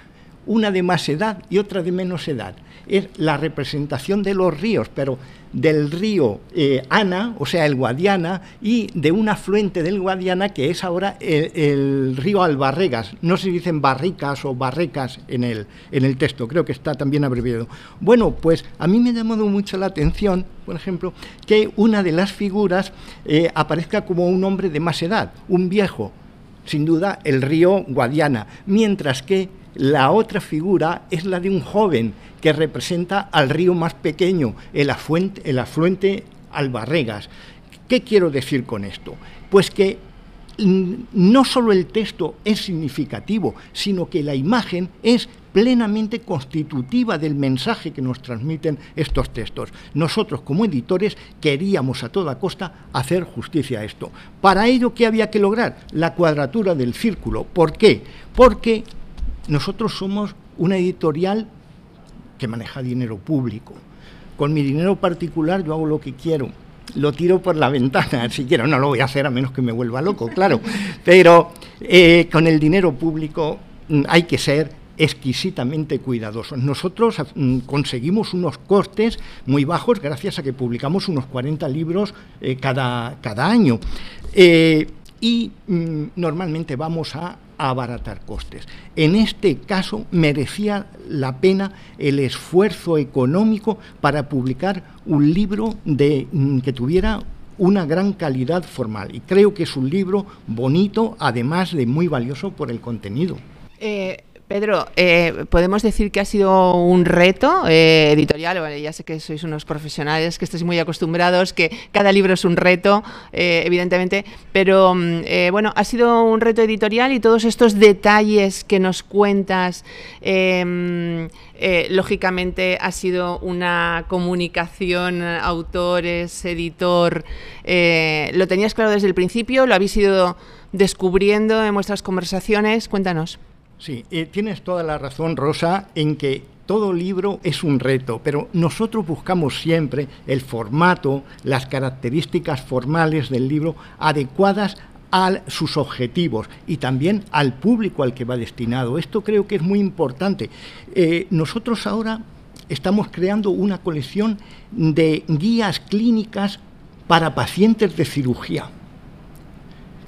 Speaker 5: una de más edad y otra de menos edad es la representación de los ríos, pero del río eh, Ana, o sea, el Guadiana, y de un afluente del Guadiana que es ahora el, río Albarregas. No se dicen barricas o barrecas en el, en el texto, creo que está también abreviado. Bueno, pues a mí me ha llamado mucho la atención, por ejemplo, que una de las figuras eh, aparezca como un hombre de más edad, un viejo, sin duda el río Guadiana, mientras que la otra figura es la de un joven que representa al río más pequeño, el afluente, Albarregas. ¿Qué quiero decir con esto? Pues que no solo el texto es significativo, sino que la imagen es plenamente constitutiva del mensaje que nos transmiten estos textos. Nosotros como editores queríamos a toda costa hacer justicia a esto. Para ello, ¿qué había que lograr? La cuadratura del círculo. ¿Por qué? Porque nosotros somos una editorial que maneja dinero público. Con mi dinero particular yo hago lo que quiero. Lo tiro por la ventana, si quiero. No lo voy a hacer a menos que me vuelva loco, claro. Pero eh, con el dinero público mm, hay que ser exquisitamente cuidadosos. Nosotros mm, conseguimos unos costes muy bajos gracias a que publicamos unos 40 libros eh, cada, cada, año. Eh, y mm, normalmente vamos a abaratar costes. En este caso merecía la pena el esfuerzo económico para publicar un libro de, mm, que tuviera una gran calidad formal y creo que es un libro bonito, además de muy valioso por el contenido.
Speaker 3: Eh, Pedro, eh, podemos decir que ha sido un reto eh, editorial, ya sé que sois unos profesionales, que estáis muy acostumbrados, que cada libro es un reto, eh, evidentemente, pero mm, bueno, ha sido un reto editorial y todos estos detalles que nos cuentas, em, lógicamente ha sido una comunicación, autores, editor, ¿lo tenías claro desde el principio? ¿Lo habéis ido descubriendo en vuestras conversaciones? Cuéntanos.
Speaker 5: Sí, eh, tienes toda la razón, Rosa, en que todo libro es un reto, pero nosotros buscamos siempre el formato, las características formales del libro adecuadas a sus objetivos y también al público al que va destinado. Esto creo que es muy importante. Eh, nosotros ahora estamos creando una colección de guías clínicas para pacientes de cirugía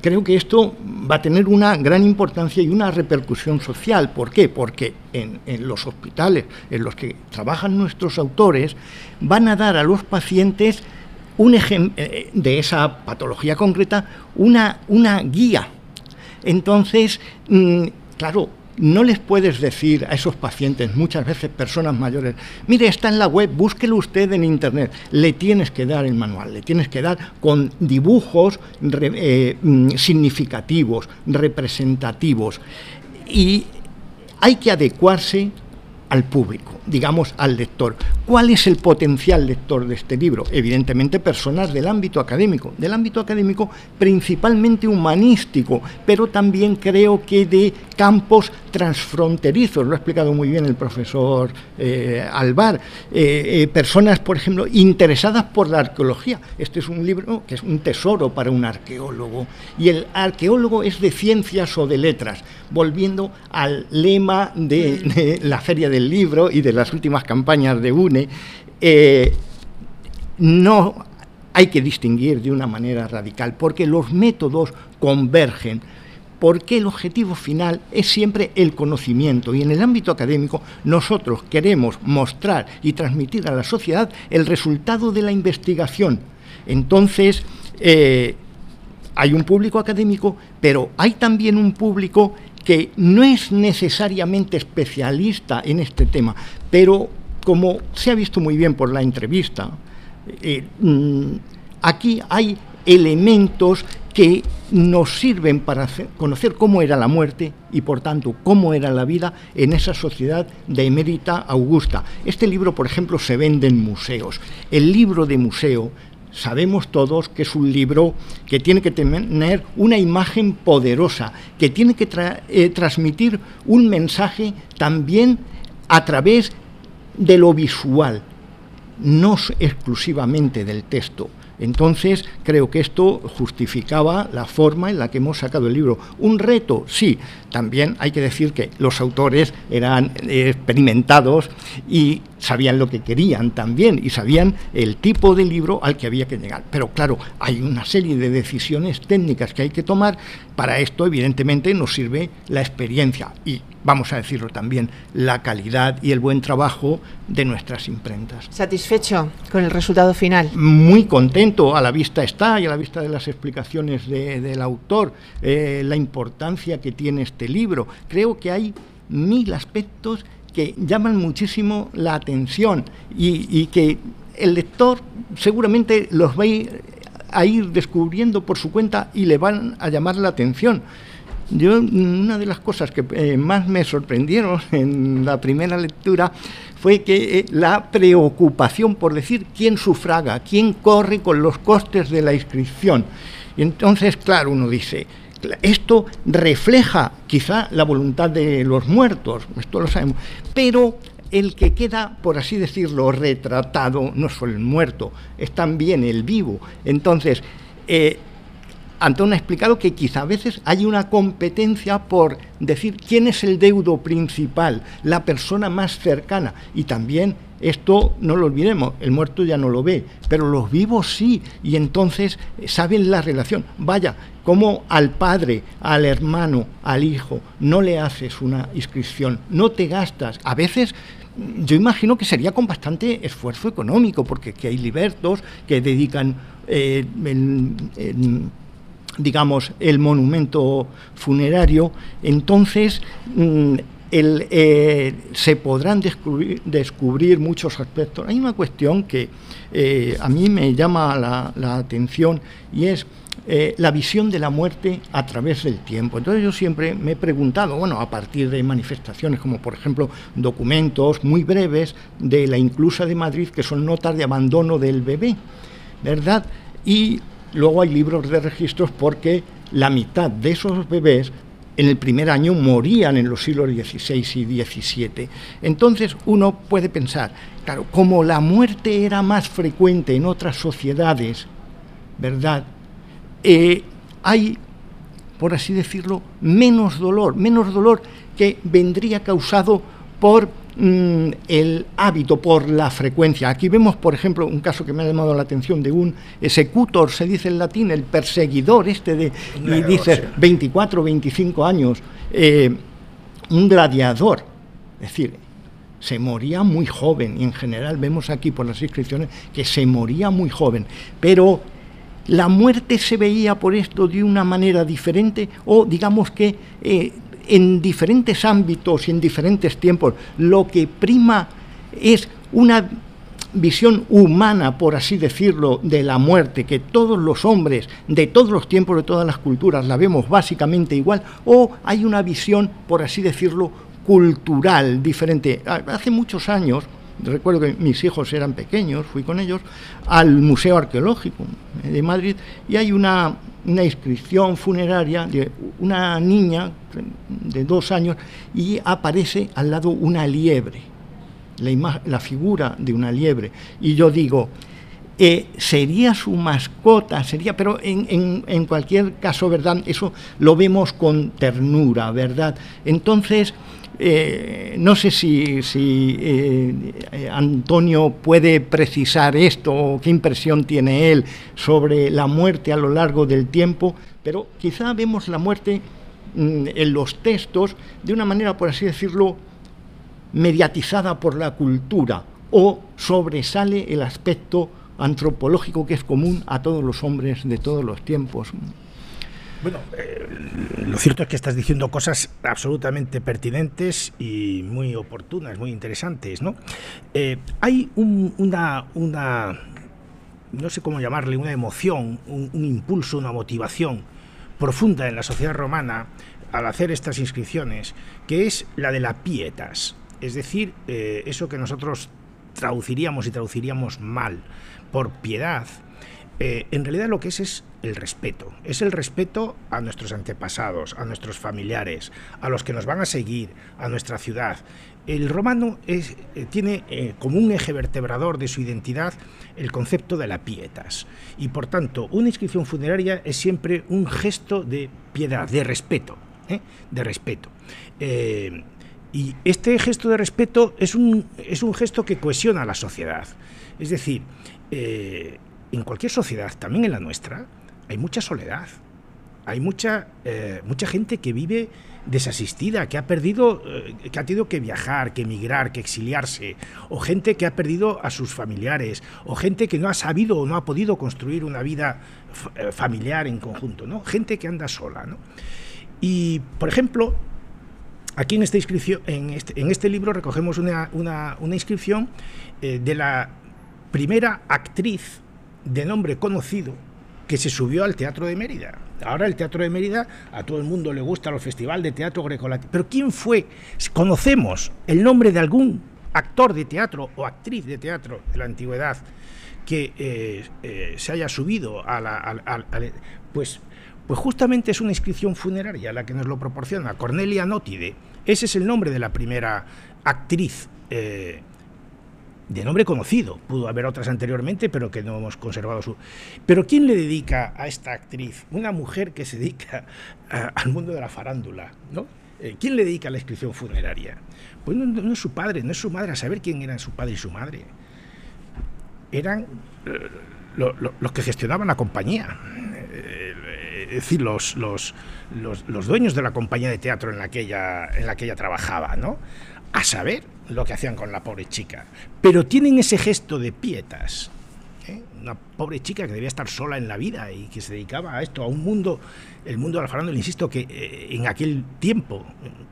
Speaker 5: creo que esto va a tener una gran importancia y una repercusión social. ¿Por qué? Porque en, los hospitales en los que trabajan nuestros autores van a dar a los pacientes un eh, de esa patología concreta una, una guía. Entonces, mm, claro, no les puedes decir a esos pacientes, muchas veces personas mayores, mire, está en la web, búsquelo usted en internet. Le tienes que dar el manual, le tienes que dar con dibujos eh, mm, significativos, representativos. Y hay que adecuarse al público, digamos al lector. ¿Cuál es el potencial lector de este libro? Evidentemente personas del ámbito académico, del ámbito académico principalmente humanístico, pero también creo que de campos transfronterizos, lo ha explicado muy bien el profesor eh, Alvar, eh, eh, personas, por ejemplo, interesadas por la arqueología. Este es un libro que es un tesoro para un arqueólogo, y el arqueólogo es de ciencias o de letras, volviendo al lema de, de la Feria de del libro y de las últimas campañas de UNE, eh, no hay que distinguir de una manera radical, porque los métodos convergen, porque el objetivo final es siempre el conocimiento y en el ámbito académico nosotros queremos mostrar y transmitir a la sociedad el resultado de la investigación. Entonces, eh, hay un público académico, pero hay también un público que no es necesariamente especialista en este tema, pero como se ha visto muy bien por la entrevista, eh, mm, aquí hay elementos que nos sirven para conocer cómo era la muerte y por tanto cómo era la vida en esa sociedad de emérita augusta. Este libro, por ejemplo, se vende en museos. El libro de museo sabemos todos que es un libro que tiene que tener una imagen poderosa, que tiene que eh, transmitir un mensaje también a través de lo visual, no exclusivamente del texto. Entonces, creo que esto justificaba la forma en la que hemos sacado el libro. Un reto, sí. También hay que decir que los autores eran experimentados y sabían lo que querían también y sabían el tipo de libro al que había que llegar. Pero claro, hay una serie de decisiones técnicas que hay que tomar. Para esto, evidentemente, nos sirve la experiencia y, vamos a decirlo también, la calidad y el buen trabajo de nuestras imprentas.
Speaker 4: ¿Satisfecho con el resultado final?
Speaker 5: Muy contento, a la vista está y a la vista de las explicaciones del autor, eh, la importancia que tiene este libro. Creo que hay mil aspectos que llaman muchísimo la atención y, que el lector seguramente los va a ir descubriendo por su cuenta y le van a llamar la atención. Yo, una de las cosas que eh, más me sorprendieron en la primera lectura fue que eh, la preocupación por decir quién sufraga, quién corre con los costes de la inscripción. Y entonces, claro, uno dice, esto refleja quizá la voluntad de los muertos, esto lo sabemos, pero el que queda, por así decirlo, retratado no es el muerto, es también el vivo. Entonces, eh, Antón ha explicado que quizá a veces hay una competencia por decir quién es el deudo principal, la persona más cercana, y también esto no lo olvidemos, el muerto ya no lo ve, pero los vivos sí, y entonces eh, saben la relación. Vaya, como al padre, al hermano, al hijo, no le haces una inscripción, no te gastas. A veces yo imagino que sería con bastante esfuerzo económico, porque que hay libertos que dedican, eh, digamos, el monumento funerario. Entonces, mm, eh, se podrán descubrir, muchos aspectos. Hay una cuestión que eh, a mí me llama la, atención y es eh, la visión de la muerte a través del tiempo. Entonces yo siempre me he preguntado, bueno, a partir de manifestaciones como por ejemplo documentos muy breves de la inclusa de Madrid que son notas de abandono del bebé, ¿verdad? Y luego hay libros de registros porque la mitad de esos bebés en el primer año morían en los siglos XVI y XVII. Entonces uno puede pensar, claro, como la muerte era más frecuente en otras sociedades, ¿verdad? Eh, hay, por así decirlo, menos dolor, menos dolor que vendría causado por Mm, el hábito por la frecuencia. Aquí vemos, por ejemplo, un caso que me ha llamado la atención de un executor, se dice en latín, el perseguidor este de, y dice 24, 25 años, eh, un gladiador, es decir, se moría muy joven y en general vemos aquí por las inscripciones que se moría muy joven, pero la muerte se veía por esto de una manera diferente o digamos que eh, en diferentes ámbitos y en diferentes tiempos, lo que prima es una visión humana, por así decirlo, de la muerte, que todos los hombres de todos los tiempos, de todas las culturas, la vemos básicamente igual, o hay una visión, por así decirlo, cultural diferente. Hace muchos años, recuerdo que mis hijos eran pequeños, fui con ellos al Museo Arqueológico de Madrid y hay una, inscripción funeraria de una niña de dos años y aparece al lado una liebre, la, la figura de una liebre. Y yo digo, eh, sería su mascota, sería, pero en, en, cualquier caso, ¿verdad? Eso lo vemos con ternura, ¿verdad? Entonces, Eh, no sé si, si eh, Antonio puede precisar esto o qué impresión tiene él sobre la muerte a lo largo del tiempo, pero quizá vemos la muerte mm, en los textos de una manera, por así decirlo, mediatizada por la cultura o sobresale el aspecto antropológico que es común a todos los hombres de todos los tiempos.
Speaker 1: Bueno, eh, lo cierto es que estás diciendo cosas absolutamente pertinentes y muy oportunas, muy interesantes, ¿no? Eh, hay una, una, no sé cómo llamarle, una emoción, un, impulso, una motivación profunda en la sociedad romana al hacer estas inscripciones, que es la de la pietas, es decir, eh, eso que nosotros traduciríamos y traduciríamos mal por piedad, en realidad lo que es es el respeto. Es el respeto a nuestros antepasados, a nuestros familiares, a los que nos van a seguir, a nuestra ciudad. El romano eh, tiene eh, como un eje vertebrador de su identidad el concepto de la pietas. Y por tanto, una inscripción funeraria es siempre un gesto de piedad, de respeto. De respeto. y este gesto de respeto es un, es un gesto que cohesiona a la sociedad. Es decir, en cualquier sociedad, también en la nuestra, hay mucha soledad. Hay mucha, eh, mucha gente que vive desasistida, que ha perdido, eh, que ha tenido que viajar, que emigrar, que exiliarse, o gente que ha perdido a sus familiares, o gente que no ha sabido o no ha podido construir una vida eh, familiar en conjunto, ¿no? Gente que anda sola, ¿no? Y, por ejemplo, aquí en, esta inscripción, en, este, este libro recogemos una, una, una inscripción de la primera actriz de nombre conocido que se subió al Teatro de Mérida. Ahora el Teatro de Mérida a todo el mundo le gusta los festivales de teatro grecolatino. Pero ¿quién fue? ¿Conocemos el nombre de algún actor de teatro o actriz de teatro de la antigüedad que eh, eh, se haya subido a la... pues, pues justamente es una inscripción funeraria la que nos lo proporciona, Cornelia Nótide. Ese es el nombre de la primera actriz eh, de nombre conocido. Pudo haber otras anteriormente, pero que no hemos conservado su. Pero ¿quién le dedica a esta actriz? Una mujer que se dedica al mundo de la farándula, ¿no? Eh, ¿Quién le dedica la inscripción funeraria? Pues no, es su padre, no es su madre, a saber quién eran su padre y su madre. Eran eh, los que gestionaban la compañía. Eh, es decir, los, los, los, dueños de la compañía de teatro en la que ella, en la que ella trabajaba, ¿no? A saber lo que hacían con la pobre chica. Pero tienen ese gesto de pietas. ¿eh? Una pobre chica que debía estar sola en la vida y que se dedicaba a esto, a un mundo, el mundo de la farándula, insisto, que eh, en aquel tiempo,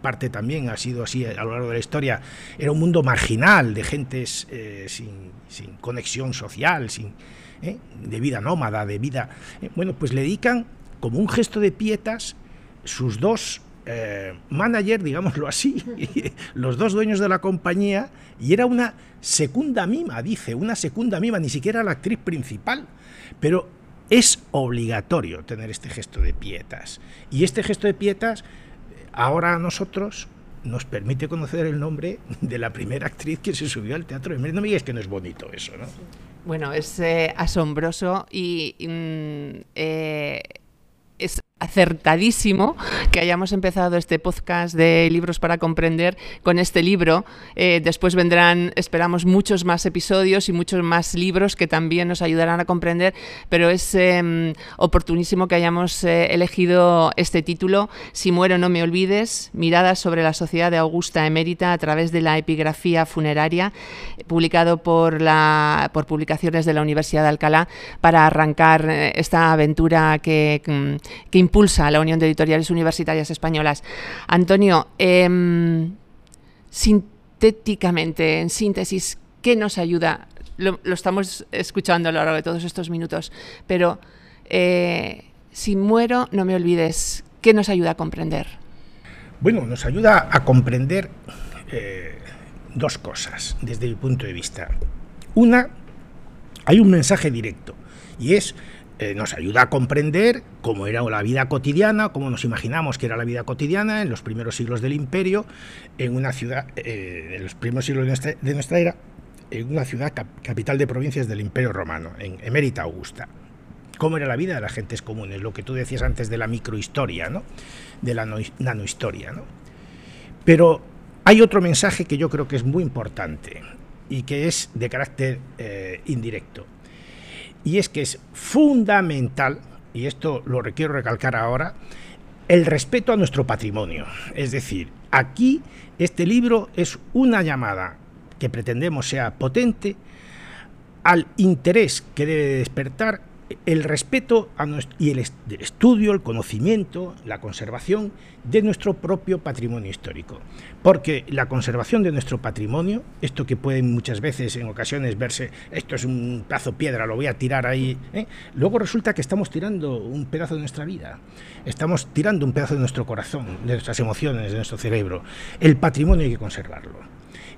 Speaker 1: parte también ha sido así a lo largo de la historia, era un mundo marginal de gentes eh, sin, sin, conexión social, sin, de vida nómada, de vida... bueno, pues le dedican como un gesto de pietas sus dos eh, manager, digámoslo así, los dos dueños de la compañía, y era una segunda mima, dice, una segunda mima, ni siquiera la actriz principal. Pero es obligatorio tener este gesto de pietas. Y este gesto de pietas, ahora a nosotros nos permite conocer el nombre de la primera actriz que se subió al teatro No me digas que no es bonito eso, ¿no?
Speaker 3: Bueno, es eh, asombroso y mm, eh, es acertadísimo que hayamos empezado este podcast de libros para comprender con este libro. Eh, después vendrán, esperamos, muchos más episodios y muchos más libros que también nos ayudarán a comprender, pero es em, oportunísimo que hayamos eh, elegido este título, Si muero no me olvides, miradas sobre la sociedad de Augusta Emérita a través de la epigrafía funeraria, publicado por, la, por publicaciones de la Universidad de Alcalá, para arrancar eh, esta aventura que, que impulsa la Unión de Editoriales Universitarias Españolas. Antonio, em, sintéticamente, en síntesis, ¿qué nos ayuda? Lo, estamos escuchando a lo largo de todos estos minutos, pero eh, si muero, no me olvides, ¿qué nos ayuda a comprender?
Speaker 1: Bueno, nos ayuda a comprender eh, dos cosas desde mi punto de vista. Una, hay un mensaje directo y es eh, nos ayuda a comprender cómo era la vida cotidiana, cómo nos imaginamos que era la vida cotidiana en los primeros siglos del imperio, en una ciudad, eh, en los primeros siglos de nuestra, era, en una ciudad capital de provincias del imperio romano, en Emérita Augusta. Cómo era la vida de las gentes comunes, lo que tú decías antes de la microhistoria, ¿no? de la nanohistoria. ¿no? Pero Hay otro mensaje que yo creo que es muy importante y que es de carácter eh, indirecto. Y es que es fundamental, y esto lo requiero recalcar ahora, el respeto a nuestro patrimonio. Es decir, aquí este libro es una llamada que pretendemos sea potente al interés que debe despertar el respeto a y el, estudio, el conocimiento, la conservación de nuestro propio patrimonio histórico. Porque la conservación de nuestro patrimonio, esto que pueden muchas veces en ocasiones verse, esto es un pedazo piedra, lo voy a tirar ahí, ¿eh? luego resulta que estamos tirando un pedazo de nuestra vida, estamos tirando un pedazo de nuestro corazón, de nuestras emociones, de nuestro cerebro. El patrimonio hay que conservarlo.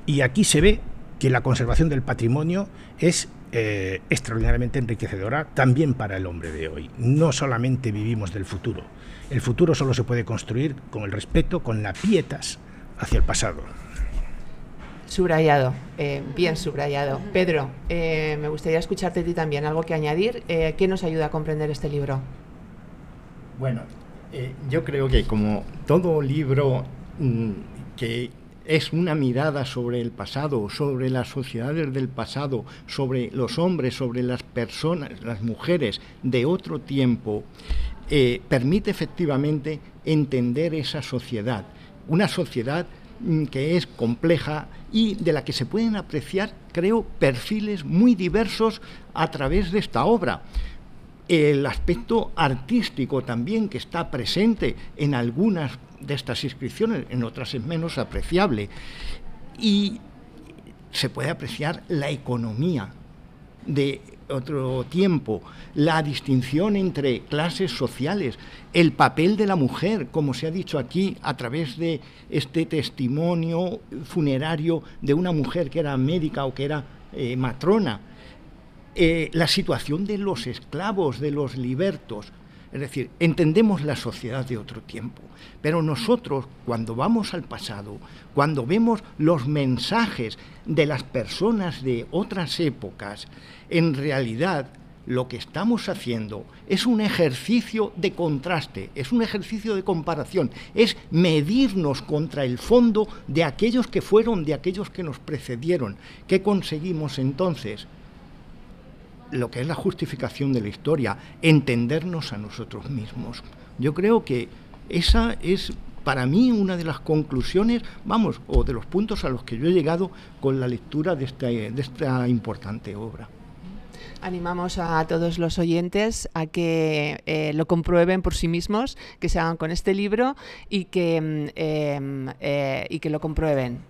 Speaker 1: Y aquí se ve que la conservación del patrimonio es eh, extraordinariamente enriquecedora también para el hombre de hoy. No solamente vivimos del futuro. El futuro solo se puede construir con el respeto, con la pietas hacia el pasado.
Speaker 3: Subrayado, eh, bien subrayado. Pedro, eh, me gustaría escucharte a ti también. ¿Algo que añadir? ¿Qué nos ayuda a comprender este libro?
Speaker 5: Bueno, yo creo que como todo libro mm, que es una mirada sobre el pasado, sobre las sociedades del pasado, sobre los hombres, sobre las personas, las mujeres de otro tiempo, eh, permite efectivamente entender esa sociedad, una sociedad mm, que es compleja y de la que se pueden apreciar, creo, perfiles muy diversos a través de esta obra. El aspecto artístico también que está presente en algunas de estas inscripciones, en otras es menos apreciable. Y se puede apreciar la economía de otro tiempo, la distinción entre clases sociales, el papel de la mujer, como se ha dicho aquí, a través de este testimonio funerario de una mujer que era médica o que era eh, matrona, eh, la situación de los esclavos, de los libertos, es decir, entendemos la sociedad de otro tiempo, pero nosotros cuando vamos al pasado, cuando vemos los mensajes de las personas de otras épocas, en realidad lo que estamos haciendo es un ejercicio de contraste, es un ejercicio de comparación, es medirnos contra el fondo de aquellos que fueron, de aquellos que nos precedieron. ¿Qué conseguimos entonces? Lo que es la justificación de la historia, entendernos a nosotros mismos. Yo creo que esa es para mí una de las conclusiones, vamos, o de los puntos a los que yo he llegado con la lectura de esta, de esta importante obra.
Speaker 3: Animamos a todos los oyentes a que eh, lo comprueben por sí mismos, que se hagan con este libro y que, mm, em, eh, y que lo comprueben.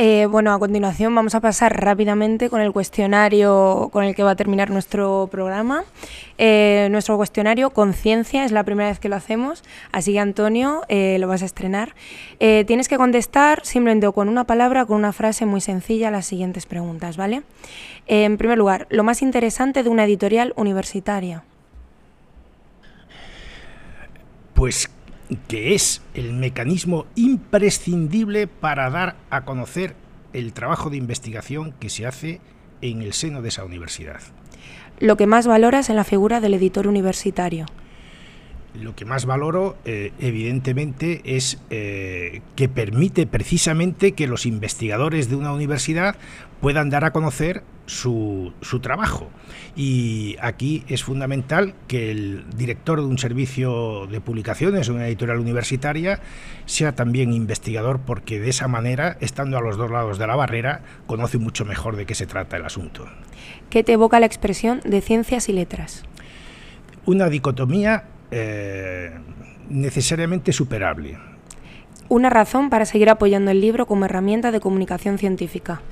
Speaker 4: Eh, bueno, a continuación vamos a pasar rápidamente con el cuestionario con el que va a terminar nuestro programa. Eh, nuestro cuestionario Conciencia es la primera vez que lo hacemos, así que Antonio eh, lo vas a estrenar. tienes que contestar simplemente con una palabra o con una frase muy sencilla las siguientes preguntas, ¿vale? en primer lugar, lo más interesante de una editorial universitaria.
Speaker 1: Pues que es el mecanismo imprescindible para dar a conocer el trabajo de investigación que se hace en el seno de esa universidad.
Speaker 4: Lo que más valoras en la figura del editor universitario.
Speaker 1: Lo que más valoro, eh, evidentemente, es eh, que permite precisamente que los investigadores de una universidad puedan dar a conocer su, su, trabajo. Y aquí es fundamental que el director de un servicio de publicaciones, una editorial universitaria, sea también investigador, porque de esa manera, estando a los dos lados de la barrera, conoce mucho mejor de qué se trata el asunto.
Speaker 4: ¿Qué te evoca la expresión de ciencias y letras?
Speaker 1: Una dicotomía eh, necesariamente superable.
Speaker 4: Una razón para seguir apoyando el libro como herramienta de comunicación científica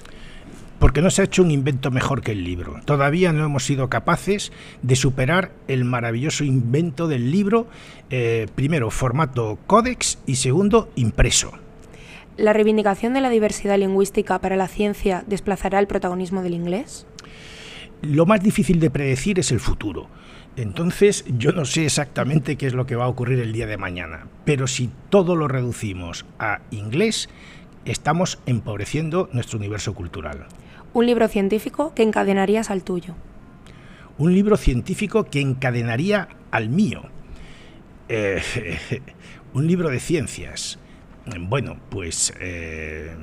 Speaker 1: porque no se ha hecho un invento mejor que el libro. Todavía no hemos sido capaces de superar el maravilloso invento del libro, eh, primero formato códex y segundo impreso.
Speaker 4: ¿La reivindicación de la diversidad lingüística para la ciencia desplazará el protagonismo del inglés?
Speaker 1: Lo más difícil de predecir es el futuro. Entonces yo no sé exactamente qué es lo que va a ocurrir el día de mañana, pero si todo lo reducimos a inglés, estamos empobreciendo nuestro universo cultural.
Speaker 4: Un libro científico que encadenarías al tuyo.
Speaker 1: Un libro científico que encadenaría al mío. Eh, un libro de ciencias. bueno, pues eh,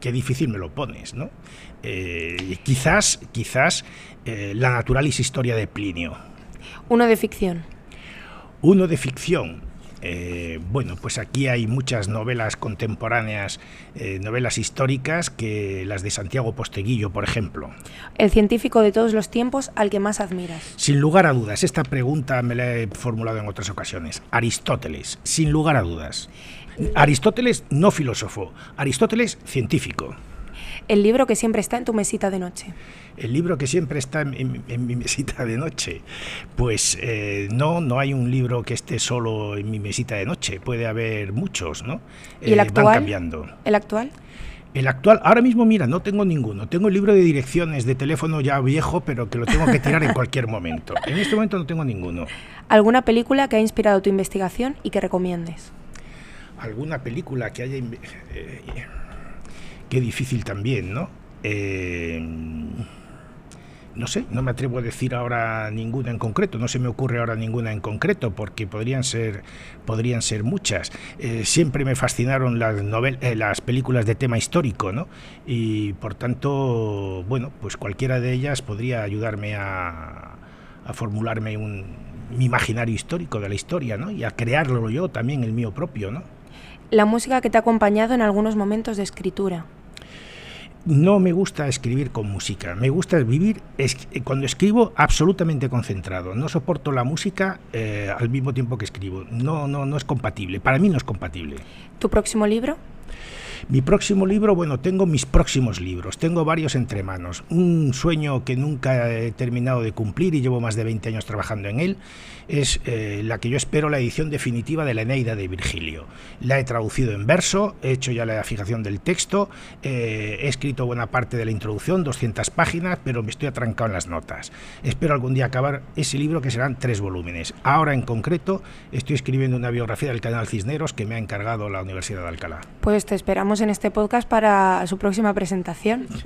Speaker 1: qué difícil me lo pones, ¿no? Eh, quizás, quizás la naturalis historia de Plinio.
Speaker 4: Uno de ficción.
Speaker 1: Uno de ficción. Eh, bueno, pues aquí hay muchas novelas contemporáneas, eh, novelas históricas, que las de Santiago Posteguillo, por ejemplo.
Speaker 4: El científico de todos los tiempos al que más admiras.
Speaker 1: Sin lugar a dudas, esta pregunta me la he formulado en otras ocasiones. Aristóteles, sin lugar a dudas. Aristóteles no filósofo, Aristóteles científico.
Speaker 4: El libro que siempre está en tu mesita de noche.
Speaker 1: El libro que siempre está en, en- en mi mesita de noche. Pues eh, no, no hay un libro que esté solo en mi mesita de noche. Puede haber muchos, ¿no?
Speaker 4: ¿Y el
Speaker 1: Eh,
Speaker 4: actual?
Speaker 1: Van cambiando.
Speaker 4: ¿El actual?
Speaker 1: El actual, ahora mismo, mira, no tengo ninguno. Tengo el libro de direcciones de teléfono ya viejo, pero que lo tengo que tirar en cualquier momento. En este momento no tengo ninguno.
Speaker 4: ¿Alguna película que ha inspirado tu investigación y que recomiendes?
Speaker 1: alguna película que haya... eh, qué difícil también, ¿no? Eh, no sé, no me atrevo a decir ahora ninguna en concreto, no se me ocurre ahora ninguna en concreto, porque podrían ser, podrían ser muchas. Eh, siempre me fascinaron las, novel eh, las películas de tema histórico, ¿no? Y por tanto, bueno, pues cualquiera de ellas podría ayudarme a, formularme un, mi imaginario histórico de la historia, ¿no? Y a crearlo yo también, el mío propio, ¿no?
Speaker 4: La música que te ha acompañado en algunos momentos de escritura.
Speaker 1: No me gusta escribir con música, me gusta vivir es- cuando escribo absolutamente concentrado. No soporto la música eh, al mismo tiempo que escribo. No, no, no es compatible. Para mí no es compatible.
Speaker 4: ¿Tu próximo libro?
Speaker 1: Mi próximo libro, bueno, tengo mis próximos libros, tengo varios entre manos. Un sueño que nunca he terminado de cumplir y llevo más de 20 años trabajando en él es eh, la que yo espero la edición definitiva de la Eneida de Virgilio. La he traducido en verso, he hecho ya la fijación del texto, eh, he escrito buena parte de la introducción, 200 páginas, pero me estoy atrancado en las notas. Espero algún día acabar ese libro que serán tres volúmenes. Ahora en concreto estoy escribiendo una biografía del canal Cisneros que me ha encargado la Universidad de Alcalá.
Speaker 4: Pues te esperamos en este podcast para su próxima presentación.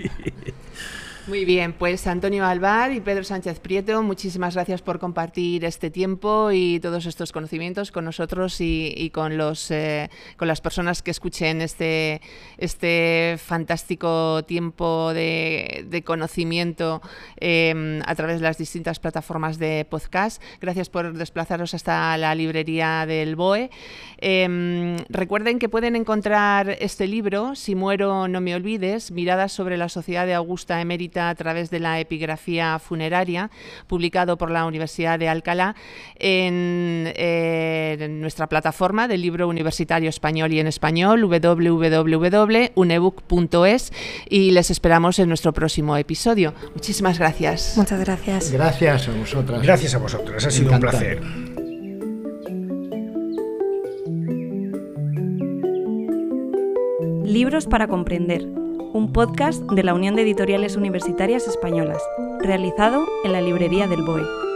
Speaker 3: Muy bien, pues Antonio Alvar y Pedro Sánchez Prieto, muchísimas gracias por compartir este tiempo y todos estos conocimientos con nosotros y, con los eh, con las personas que escuchen este este fantástico tiempo de, de conocimiento eh, a través de las distintas plataformas de podcast. Gracias por desplazaros hasta la librería del BOE. Eh, recuerden que pueden encontrar este libro, Si muero no me olvides, miradas sobre la sociedad de Augusta Emérita a través de la epigrafía funeraria, publicado por la Universidad de Alcalá, en, eh, en nuestra plataforma del libro universitario español y en español, www.unebook.es, y les esperamos en nuestro próximo episodio. Muchísimas gracias.
Speaker 4: Muchas gracias.
Speaker 5: Gracias a vosotras.
Speaker 1: Gracias a vosotros, ha sido un placer.
Speaker 2: Libros para comprender, un podcast de la Unión de Editoriales Universitarias Españolas, realizado en la librería del BOE.